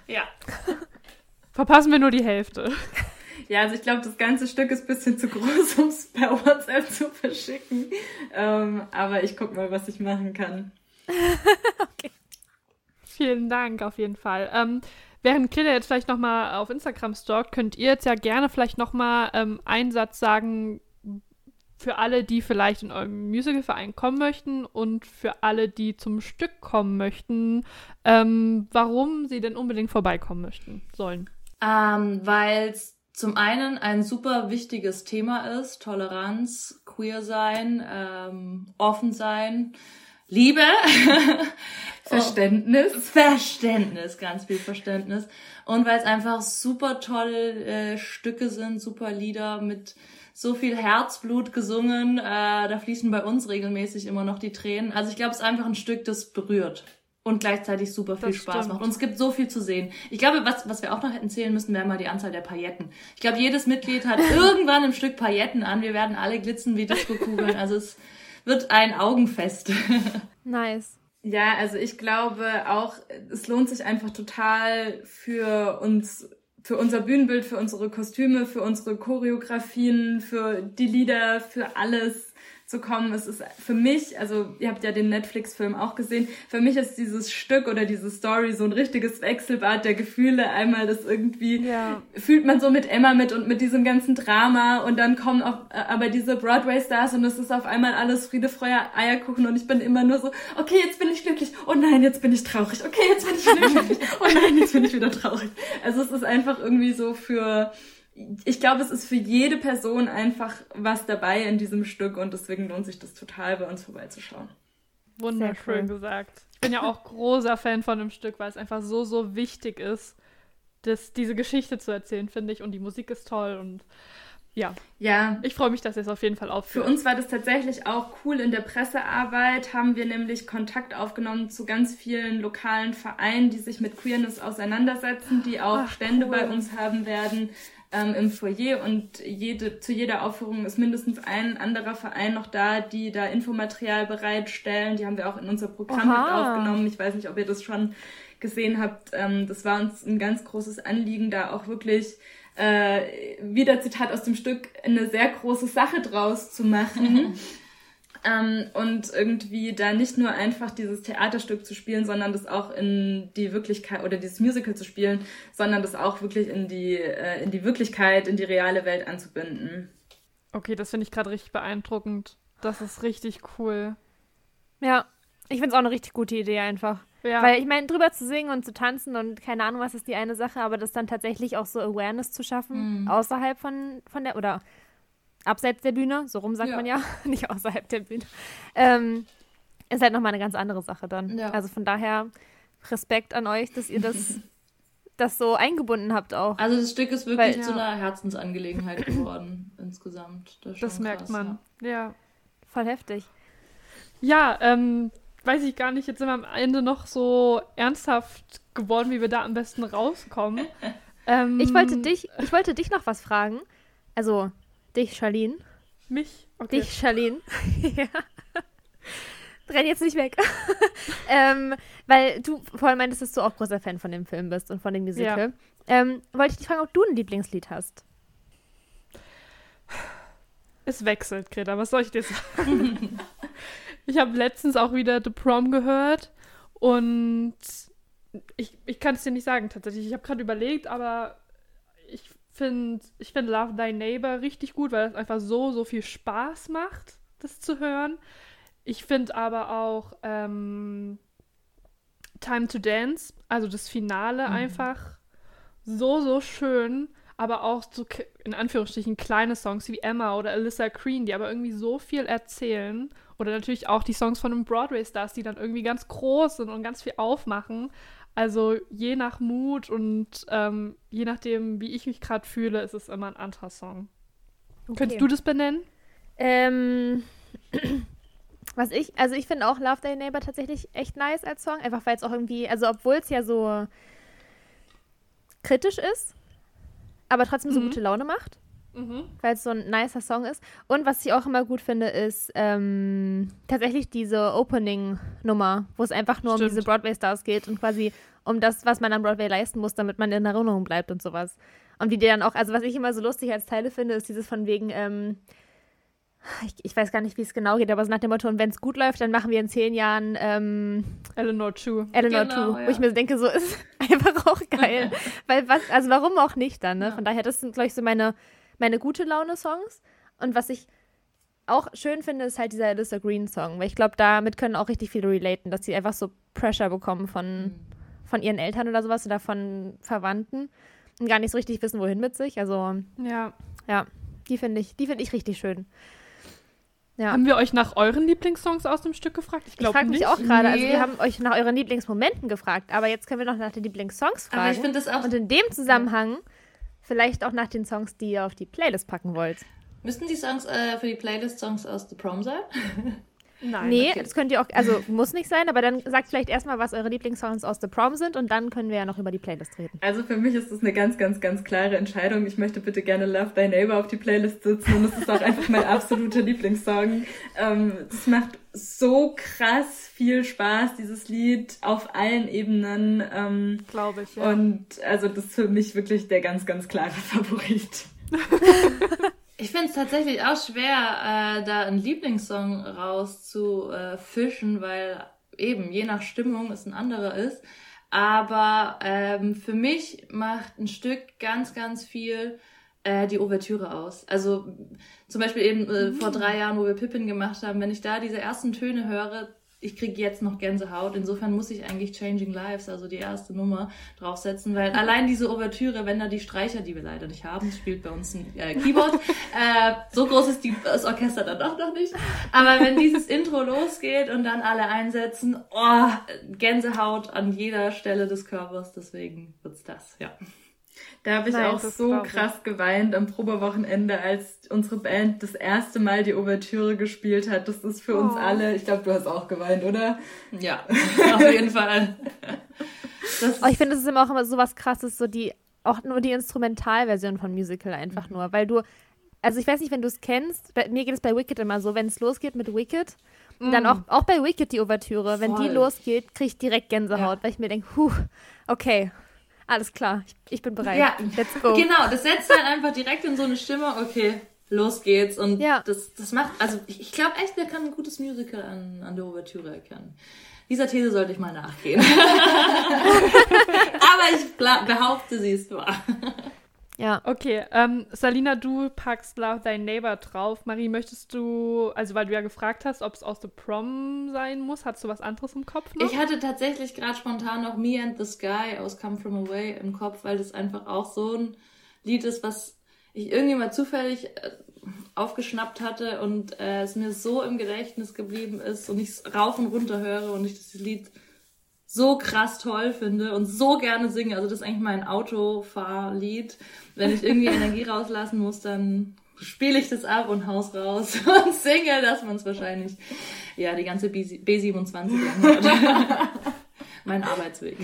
ja. Verpassen wir nur die Hälfte. Ja, also ich glaube, das ganze Stück ist ein bisschen zu groß, um es per WhatsApp zu verschicken. Ähm, aber ich guck mal, was ich machen kann. Vielen Dank auf jeden Fall. Ähm, während Kille jetzt vielleicht nochmal auf Instagram stalkt, könnt ihr jetzt ja gerne vielleicht nochmal ähm, einen Satz sagen für alle, die vielleicht in eurem Musicalverein kommen möchten und für alle, die zum Stück kommen möchten, ähm, warum sie denn unbedingt vorbeikommen möchten sollen. Ähm, Weil es zum einen ein super wichtiges Thema ist. Toleranz, queer sein, ähm, offen sein, Liebe. Verständnis. Verständnis, ganz viel Verständnis. Und weil es einfach super tolle äh, Stücke sind, super Lieder mit so viel Herzblut gesungen. Äh, da fließen bei uns regelmäßig immer noch die Tränen. Also ich glaube, es ist einfach ein Stück, das berührt und gleichzeitig super viel Das Spaß stimmt. macht. Und es gibt so viel zu sehen. Ich glaube, was, was wir auch noch hätten zählen müssen, wäre mal die Anzahl der Pailletten. Ich glaube, jedes Mitglied hat irgendwann ein Stück Pailletten an. Wir werden alle glitzen wie Disco-Kugeln. Also es wird ein Augenfest. Nice. Ja, also ich glaube auch, es lohnt sich einfach total für uns, für unser Bühnenbild, für unsere Kostüme, für unsere Choreografien, für die Lieder, für alles, zu kommen. Es ist für mich, also ihr habt ja den Netflix-Film auch gesehen, für mich ist dieses Stück oder diese Story so ein richtiges Wechselbad der Gefühle. Einmal das irgendwie ja. fühlt man so mit Emma mit und mit diesem ganzen Drama und dann kommen auch äh, aber diese Broadway-Stars und es ist auf einmal alles Friede, Freude, Eierkuchen und ich bin immer nur so, okay, jetzt bin ich glücklich, oh nein, jetzt bin ich traurig, okay, jetzt bin ich glücklich, oh nein, jetzt bin ich wieder traurig. Also es ist einfach irgendwie so für ich glaube, es ist für jede Person einfach was dabei in diesem Stück und deswegen lohnt sich das total, bei uns vorbeizuschauen. Wunderschön cool. gesagt. Ich bin ja auch großer Fan von dem Stück, weil es einfach so, so wichtig ist, das, diese Geschichte zu erzählen, finde ich. Und die Musik ist toll und ja. Ja. Ich freue mich, dass ihr es auf jeden Fall aufführt. Für uns war das tatsächlich auch cool. In der Pressearbeit haben wir nämlich Kontakt aufgenommen zu ganz vielen lokalen Vereinen, die sich mit Queerness auseinandersetzen, die auch Ach, Stände cool. bei uns haben werden ähm, im Foyer und jede, zu jeder Aufführung ist mindestens ein anderer Verein noch da, die da Infomaterial bereitstellen. Die haben wir auch in unser Programm mit aufgenommen. Ich weiß nicht, ob ihr das schon gesehen habt. Ähm, das war uns ein ganz großes Anliegen, da auch wirklich äh, wieder Zitat aus dem Stück eine sehr große Sache draus zu machen. Ähm, und irgendwie da nicht nur einfach dieses Theaterstück zu spielen, sondern das auch in die Wirklichkeit oder dieses Musical zu spielen, sondern das auch wirklich in die, äh, in die Wirklichkeit, in die reale Welt anzubinden. Okay, das finde ich gerade richtig beeindruckend. Das ist richtig cool. Ja, ich finde es auch eine richtig gute Idee einfach. Ja. Weil ich meine, drüber zu singen und zu tanzen und keine Ahnung, was ist die eine Sache, aber das dann tatsächlich auch so Awareness zu schaffen, mhm. außerhalb von, von der, oder abseits der Bühne, so rum sagt ja. man ja, nicht außerhalb der Bühne, ähm, ist halt nochmal eine ganz andere Sache dann. Ja. Also von daher Respekt an euch, dass ihr das, das so eingebunden habt auch. Also das Stück ist wirklich Weil, zu einer Herzensangelegenheit geworden insgesamt. Das, das merkt man. Ja. ja. Voll heftig. Ja, ähm, weiß ich gar nicht, jetzt sind wir am Ende noch so ernsthaft geworden, wie wir da am besten rauskommen. ähm, ich wollte dich, ich wollte dich noch was fragen. Also Dich, Charlene. Mich? Okay. Dich, Charlene. ja. Renn jetzt nicht weg. ähm, weil du vorhin meintest, dass du auch großer Fan von dem Film bist und von dem Musical. Ja. Ähm, wollte ich dich fragen, ob du ein Lieblingslied hast? Es wechselt, Greta. Was soll ich dir sagen? ich habe letztens auch wieder The Prom gehört und ich, ich kann es dir nicht sagen tatsächlich. Ich habe gerade überlegt, aber ich find, ich finde Love Thy Neighbor richtig gut, weil es einfach so, so viel Spaß macht, das zu hören. Ich finde aber auch ähm, Time to Dance, also das Finale mhm. einfach so, so schön, aber auch so in Anführungsstrichen kleine Songs wie Emma oder Alyssa Green, die aber irgendwie so viel erzählen. Oder natürlich auch die Songs von den Broadway-Stars, die dann irgendwie ganz groß sind und ganz viel aufmachen. Also je nach Mut und ähm, je nachdem, wie ich mich gerade fühle, ist es immer ein anderer Song. Okay. Könntest du das benennen? Ähm, was ich, also ich finde auch Love Day Neighbor tatsächlich echt nice als Song, einfach weil es auch irgendwie, also obwohl es ja so kritisch ist, aber trotzdem so mhm. gute Laune macht. Mhm. Weil es so ein nicer Song ist. Und was ich auch immer gut finde, ist ähm, tatsächlich diese Opening-Nummer, wo es einfach nur Stimmt. um diese Broadway-Stars geht und quasi um das, was man an Broadway leisten muss, damit man in Erinnerung bleibt und sowas. Und wie die dann auch, also was ich immer so lustig als Teile finde, ist dieses von wegen, ähm, ich, ich, weiß gar nicht, wie es genau geht, aber so nach dem Motto, und wenn es gut läuft, dann machen wir in zehn Jahren ähm, Eleanor 2. Eleanor 2, genau, ja. wo ich mir denke, so ist einfach auch geil. Weil was, also warum auch nicht dann, ne? Ja. Von daher, das sind, glaube ich, so meine meine gute Laune-Songs. Und was ich auch schön finde, ist halt dieser Alyssa Green-Song, weil ich glaube, damit können auch richtig viele relaten, dass sie einfach so Pressure bekommen von, mhm. von ihren Eltern oder sowas oder von Verwandten und gar nicht so richtig wissen, wohin mit sich. Also, ja, ja die finde ich, die ich richtig schön. Ja. Haben wir euch nach euren Lieblingssongs aus dem Stück gefragt? Ich glaube nicht. Ich frage mich auch gerade. Nee. Also wir haben euch nach euren Lieblingsmomenten gefragt, aber jetzt können wir noch nach den Lieblingssongs fragen. Aber ich finde das auch. Und in dem Zusammenhang Vielleicht auch nach den Songs, die ihr auf die Playlist packen wollt. Müssten die Songs äh, für die Playlist Songs aus The Prom sein? Nein. Nee, okay. das könnt ihr auch, also muss nicht sein, aber dann sagt vielleicht erstmal, was eure Lieblingssongs aus The Prom sind und dann können wir ja noch über die Playlist reden. Also für mich ist das eine ganz, ganz, ganz klare Entscheidung. Ich möchte bitte gerne Love Thy Neighbor auf die Playlist sitzen und es ist auch einfach mein absoluter Lieblingssong. Ähm, das macht so krass viel Spaß, dieses Lied auf allen Ebenen. Ähm, Glaube ich, ja. Und also das ist für mich wirklich der ganz, ganz klare Favorit. Ich finde es tatsächlich auch schwer, äh, da einen Lieblingssong rauszufischen, äh, weil eben je nach Stimmung es ein anderer ist. Aber ähm, für mich macht ein Stück ganz, ganz viel äh, die Ouvertüre aus. Also zum Beispiel eben äh, mhm. vor drei Jahren, wo wir Pippin gemacht haben, wenn ich da diese ersten Töne höre, ich kriege jetzt noch Gänsehaut. Insofern muss ich eigentlich Changing Lives, also die erste Nummer, draufsetzen, weil allein diese Ouvertüre, wenn da die Streicher, die wir leider nicht haben, spielt bei uns ein äh, Keyboard, äh, so groß ist die, das Orchester dann doch noch nicht. Aber wenn dieses Intro losgeht und dann alle einsetzen, oh, Gänsehaut an jeder Stelle des Körpers, deswegen wird's das, ja. Da habe ich Nein, auch so krass geweint am Probewochenende, als unsere Band das erste Mal die Ouvertüre gespielt hat. Das ist für oh. uns alle, ich glaube, du hast auch geweint, oder? Ja, auf jeden Fall. oh, ich finde, das ist immer auch immer so was krasses, so die, auch nur die Instrumentalversion von Musical einfach nur, weil du, also ich weiß nicht, wenn du es kennst, bei, mir geht es bei Wicked immer so, wenn es losgeht mit Wicked, mm. dann auch, auch bei Wicked die Ouvertüre, wenn die losgeht, kriege ich direkt Gänsehaut, ja. weil ich mir denke, huh, okay, alles klar, ich, ich bin bereit. Ja, let's go. Genau, das setzt halt einfach direkt in so eine Stimme, okay, los geht's. Und ja. das, das macht, also ich, ich glaube echt, wer kann ein gutes Musical an, an der Ouvertüre erkennen. Dieser These sollte ich mal nachgehen. Aber ich behaupte, sie ist wahr. Ja. Okay, ähm, Salina, du packst Love Thy Neighbor drauf. Marie, möchtest du, also weil du ja gefragt hast, ob es aus The Prom sein muss, hast du was anderes im Kopf noch? Ich hatte tatsächlich gerade spontan noch Me and the Sky aus Come From Away im Kopf, weil das einfach auch so ein Lied ist, was ich irgendwie mal zufällig äh, aufgeschnappt hatte und äh, es mir so im Gedächtnis geblieben ist und ich es rauf und runter höre und ich das Lied so krass toll finde und so gerne singe. Also das ist eigentlich mein Autofahrlied. Wenn ich irgendwie Energie rauslassen muss, dann spiele ich das ab und haus raus und singe, dass man es wahrscheinlich ja die ganze B27 lang mein Arbeitsweg.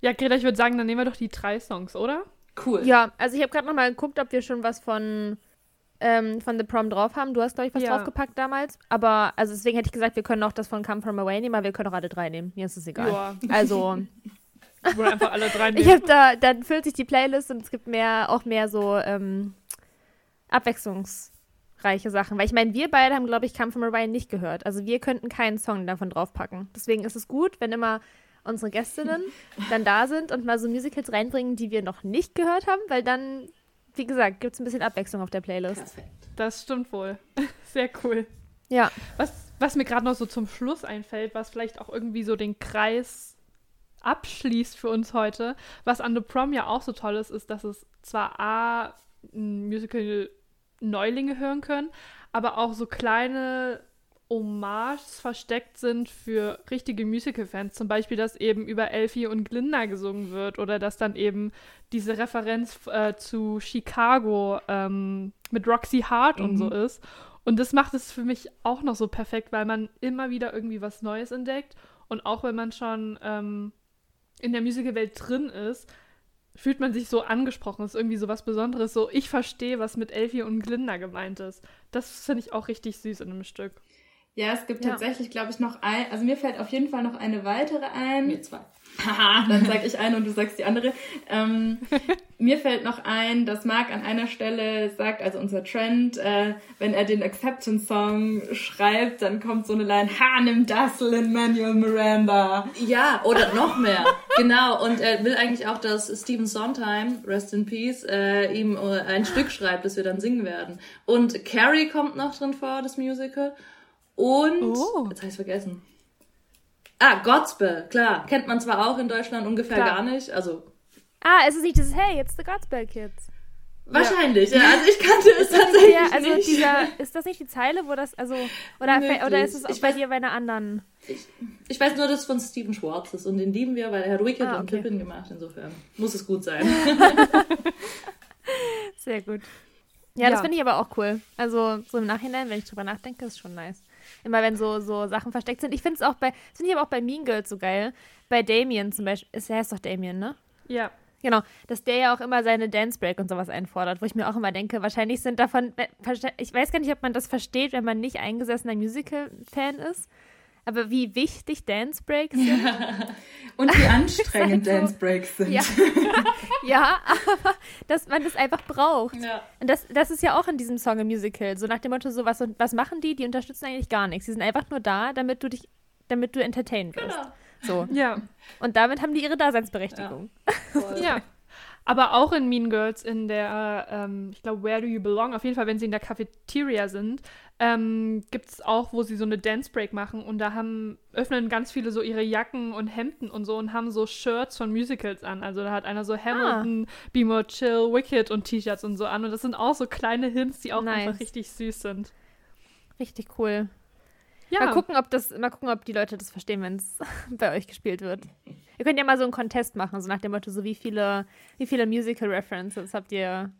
Ja, Greta, ich würde sagen, dann nehmen wir doch die drei Songs, oder? Cool. Ja, also ich habe gerade noch mal geguckt, ob wir schon was von ähm, von The Prom drauf haben. Du hast, glaube ich, was ja. draufgepackt damals. Aber, also deswegen hätte ich gesagt, wir können auch das von Come From Away nehmen, aber wir können auch alle drei nehmen. Mir ist es egal. Ja. Also. Oder einfach alle drei nehmen. Ich habe da, dann füllt sich die Playlist und es gibt mehr, auch mehr so ähm, abwechslungsreiche Sachen. Weil ich meine, wir beide haben, glaube ich, Come From Away nicht gehört. Also wir könnten keinen Song davon draufpacken. Deswegen ist es gut, wenn immer unsere Gästinnen dann da sind und mal so Musicals reinbringen, die wir noch nicht gehört haben, weil dann wie gesagt, gibt es ein bisschen Abwechslung auf der Playlist. Perfekt. Das stimmt wohl. Sehr cool. Ja. Was, was mir gerade noch so zum Schluss einfällt, was vielleicht auch irgendwie so den Kreis abschließt für uns heute, was an The Prom ja auch so toll ist, ist, dass es zwar A, ein Musical Neulinge hören können, aber auch so kleine Hommages versteckt sind für richtige Musical-Fans. Zum Beispiel, dass eben über Elfie und Glinda gesungen wird oder dass dann eben diese Referenz äh, zu Chicago ähm, mit Roxy Hart mhm. und so ist. Und das macht es für mich auch noch so perfekt, weil man immer wieder irgendwie was Neues entdeckt. Und auch wenn man schon ähm, in der Musical-Welt drin ist, fühlt man sich so angesprochen. Das ist irgendwie so was Besonderes. So, ich verstehe, was mit Elfie und Glinda gemeint ist. Das finde ich auch richtig süß in einem Stück. Ja, es gibt ja. tatsächlich, glaube ich, noch ein, also mir fällt auf jeden Fall noch eine weitere ein. Mir zwei. Haha, dann sag ich eine und du sagst die andere. Ähm, mir fällt noch ein, dass Marc an einer Stelle sagt, also unser Trend, äh, wenn er den Acceptance Song schreibt, dann kommt so eine Line, ha, nimm das, Lin Manuel Miranda. Ja, oder noch mehr. genau, und er will eigentlich auch, dass Stephen Sondheim, Rest in Peace, äh, ihm äh, ein Stück schreibt, das wir dann singen werden. Und Carrie kommt noch drin vor, das Musical. Und, oh. jetzt habe ich vergessen. Ah, Godspell, klar. Kennt man zwar auch in Deutschland ungefähr klar. gar nicht. Also. Ah, ist es nicht dieses Hey, it's the Godspell Kids? Wahrscheinlich, ja. ja. Also ich kannte es tatsächlich ja, also nicht. Dieser, ist das nicht die Zeile, wo das, also, oder, oder ist es auch ich bei weiß, dir bei einer anderen? Ich, ich, weiß nur, dass es von Steven Schwartz ist und den lieben wir, weil er hat Wicked ah, okay. und Pippin gemacht. Insofern muss es gut sein. Sehr gut. Ja, ja. das finde ich aber auch cool. Also so im Nachhinein, wenn ich drüber nachdenke, ist schon nice. Immer wenn so, so Sachen versteckt sind. Ich finde es auch bei, finde ich aber auch bei Mean Girls so geil. Bei Damien zum Beispiel. Ist, er heißt doch Damien, ne? Ja. Genau, dass der ja auch immer seine Dance Break und sowas einfordert, wo ich mir auch immer denke, wahrscheinlich sind davon, ich weiß gar nicht, ob man das versteht, wenn man nicht eingesessener Musical-Fan ist, aber wie wichtig Dance Breaks sind. Und wie anstrengend halt so, Dance Breaks sind. Ja, ja aber dass man das einfach braucht. Ja. Und das, das ist ja auch in diesem Song im Musical. So nach dem Motto, so was, was machen die? Die unterstützen eigentlich gar nichts. Die sind einfach nur da, damit du dich, damit du entertained wirst. Genau. So. Ja. Und damit haben die ihre Daseinsberechtigung. Ja. ja. Aber auch in Mean Girls in der, ähm, ich glaube, Where Do You Belong, auf jeden Fall, wenn sie in der Cafeteria sind, ähm, gibt es auch, wo sie so eine Dance Break machen und da haben, öffnen ganz viele so ihre Jacken und Hemden und so und haben so Shirts von Musicals an. Also da hat einer so Hamilton, ah. Be More Chill, Wicked und T-Shirts und so an und das sind auch so kleine Hints, die auch nice. einfach richtig süß sind. Richtig cool. Ja. Mal gucken, ob das, mal gucken, ob die Leute das verstehen, wenn es bei euch gespielt wird. Ihr könnt ja mal so einen Contest machen, so nach dem Motto, so wie viele, wie viele Musical References habt ihr,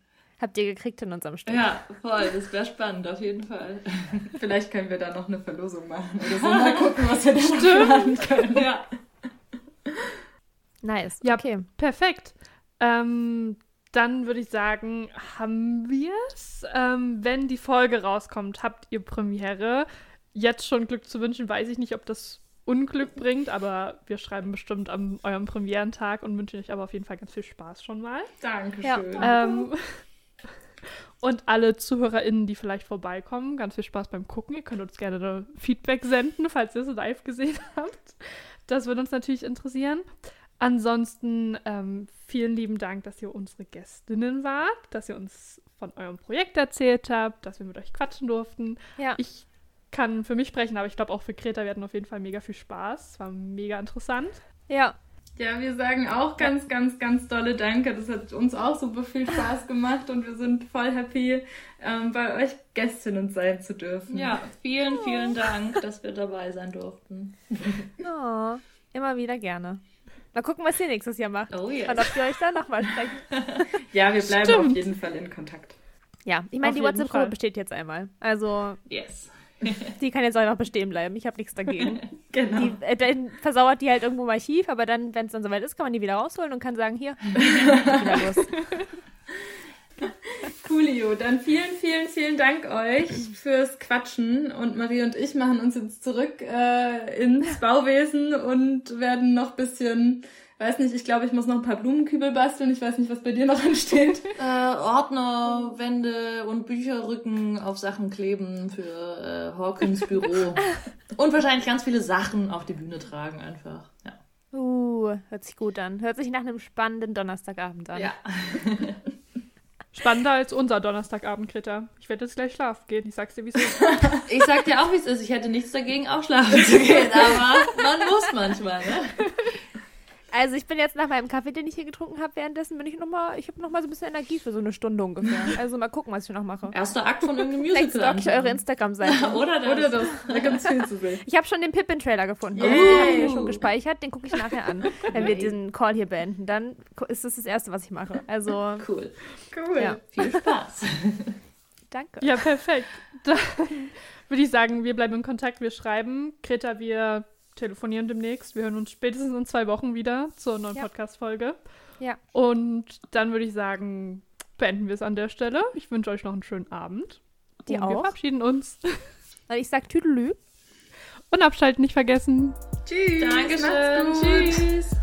habt ihr gekriegt in unserem Stück? Ja, voll, das wäre spannend, auf jeden Fall. Vielleicht können wir da noch eine Verlosung machen oder so. Mal gucken, was wir da machen können. Ja. Nice. Ja, okay. Perfekt. Ähm, dann würde ich sagen, haben wir es. Ähm, wenn die Folge rauskommt, habt ihr Premiere. Jetzt schon Glück zu wünschen, weiß ich nicht, ob das Unglück bringt, aber wir schreiben bestimmt am eurem Premierentag und wünschen euch aber auf jeden Fall ganz viel Spaß schon mal. Dankeschön. Ja. Ähm, und alle ZuhörerInnen, die vielleicht vorbeikommen, ganz viel Spaß beim Gucken. Ihr könnt uns gerne Feedback senden, falls ihr es live gesehen habt. Das würde uns natürlich interessieren. Ansonsten ähm, vielen lieben Dank, dass ihr unsere Gästinnen wart, dass ihr uns von eurem Projekt erzählt habt, dass wir mit euch quatschen durften. Ja. Ich kann für mich sprechen, aber ich glaube auch für Greta werden auf jeden Fall mega viel Spaß. Es war mega interessant. Ja. Ja, wir sagen auch ganz, ganz, ganz tolle Danke. Das hat uns auch super viel Spaß gemacht und wir sind voll happy, ähm, bei euch Gästinnen sein zu dürfen. Ja, vielen, vielen Dank, dass wir dabei sein durften. Oh, immer wieder gerne. Mal gucken, was ihr nächstes Jahr macht. Oh yes. Und ob wir euch da nochmal sprechen. ja, wir bleiben Stimmt. auf jeden Fall in Kontakt. Ja, ich meine, die WhatsApp-Gruppe besteht jetzt einmal. Also. Yes. Die kann jetzt einfach bestehen bleiben. Ich habe nichts dagegen. genau. Die, äh, dann versauert die halt irgendwo im Archiv, aber dann, wenn es dann soweit ist, kann man die wieder rausholen und kann sagen, hier, wieder los. Coolio, dann vielen, vielen, vielen Dank euch fürs Quatschen und Marie und ich machen uns jetzt zurück äh, ins Bauwesen und werden noch ein bisschen weiß nicht, ich glaube, ich muss noch ein paar Blumenkübel basteln. Ich weiß nicht, was bei dir noch entsteht. Äh, Ordner, Wände und Bücherrücken auf Sachen kleben für äh, Hawkins Büro. und wahrscheinlich ganz viele Sachen auf die Bühne tragen einfach. Ja. Uh, hört sich gut an. Hört sich nach einem spannenden Donnerstagabend an. Ja. Spannender als unser Donnerstagabend, Greta. Ich werde jetzt gleich schlafen gehen. Ich sag's dir, wie es ist. ich sag dir auch, wie es ist. Ich hätte nichts dagegen, auch schlafen zu gehen. Aber man muss manchmal, ne? Also ich bin jetzt nach meinem Kaffee, den ich hier getrunken habe, währenddessen bin ich noch mal, ich habe noch mal so ein bisschen Energie für so eine Stunde ungefähr. Also mal gucken, was ich noch mache. Erster Akt von irgendeinem Musical. Vielleicht stalk ich eure Instagram-Seite. Oder das. Oder das. Da gibt's viel zu sehen. Ich habe schon den Pippin-Trailer gefunden. Also, den habe ich mir schon gespeichert. Den gucke ich nachher an, wenn wir diesen Call hier beenden. Dann ist das das Erste, was ich mache. Also cool. Cool. Ja. Viel Spaß. Danke. Ja, perfekt. Dann würde ich sagen, wir bleiben in Kontakt, wir schreiben. Greta, wir telefonieren demnächst. Wir hören uns spätestens in zwei Wochen wieder zur neuen ja. Podcast-Folge. Ja. Und dann würde ich sagen, beenden wir es an der Stelle. Ich wünsche euch noch einen schönen Abend. Die und auch. Wir verabschieden uns. Ich sag Tüdelü. Und abschalten nicht vergessen. Tschüss. Dankeschön. Tschüss.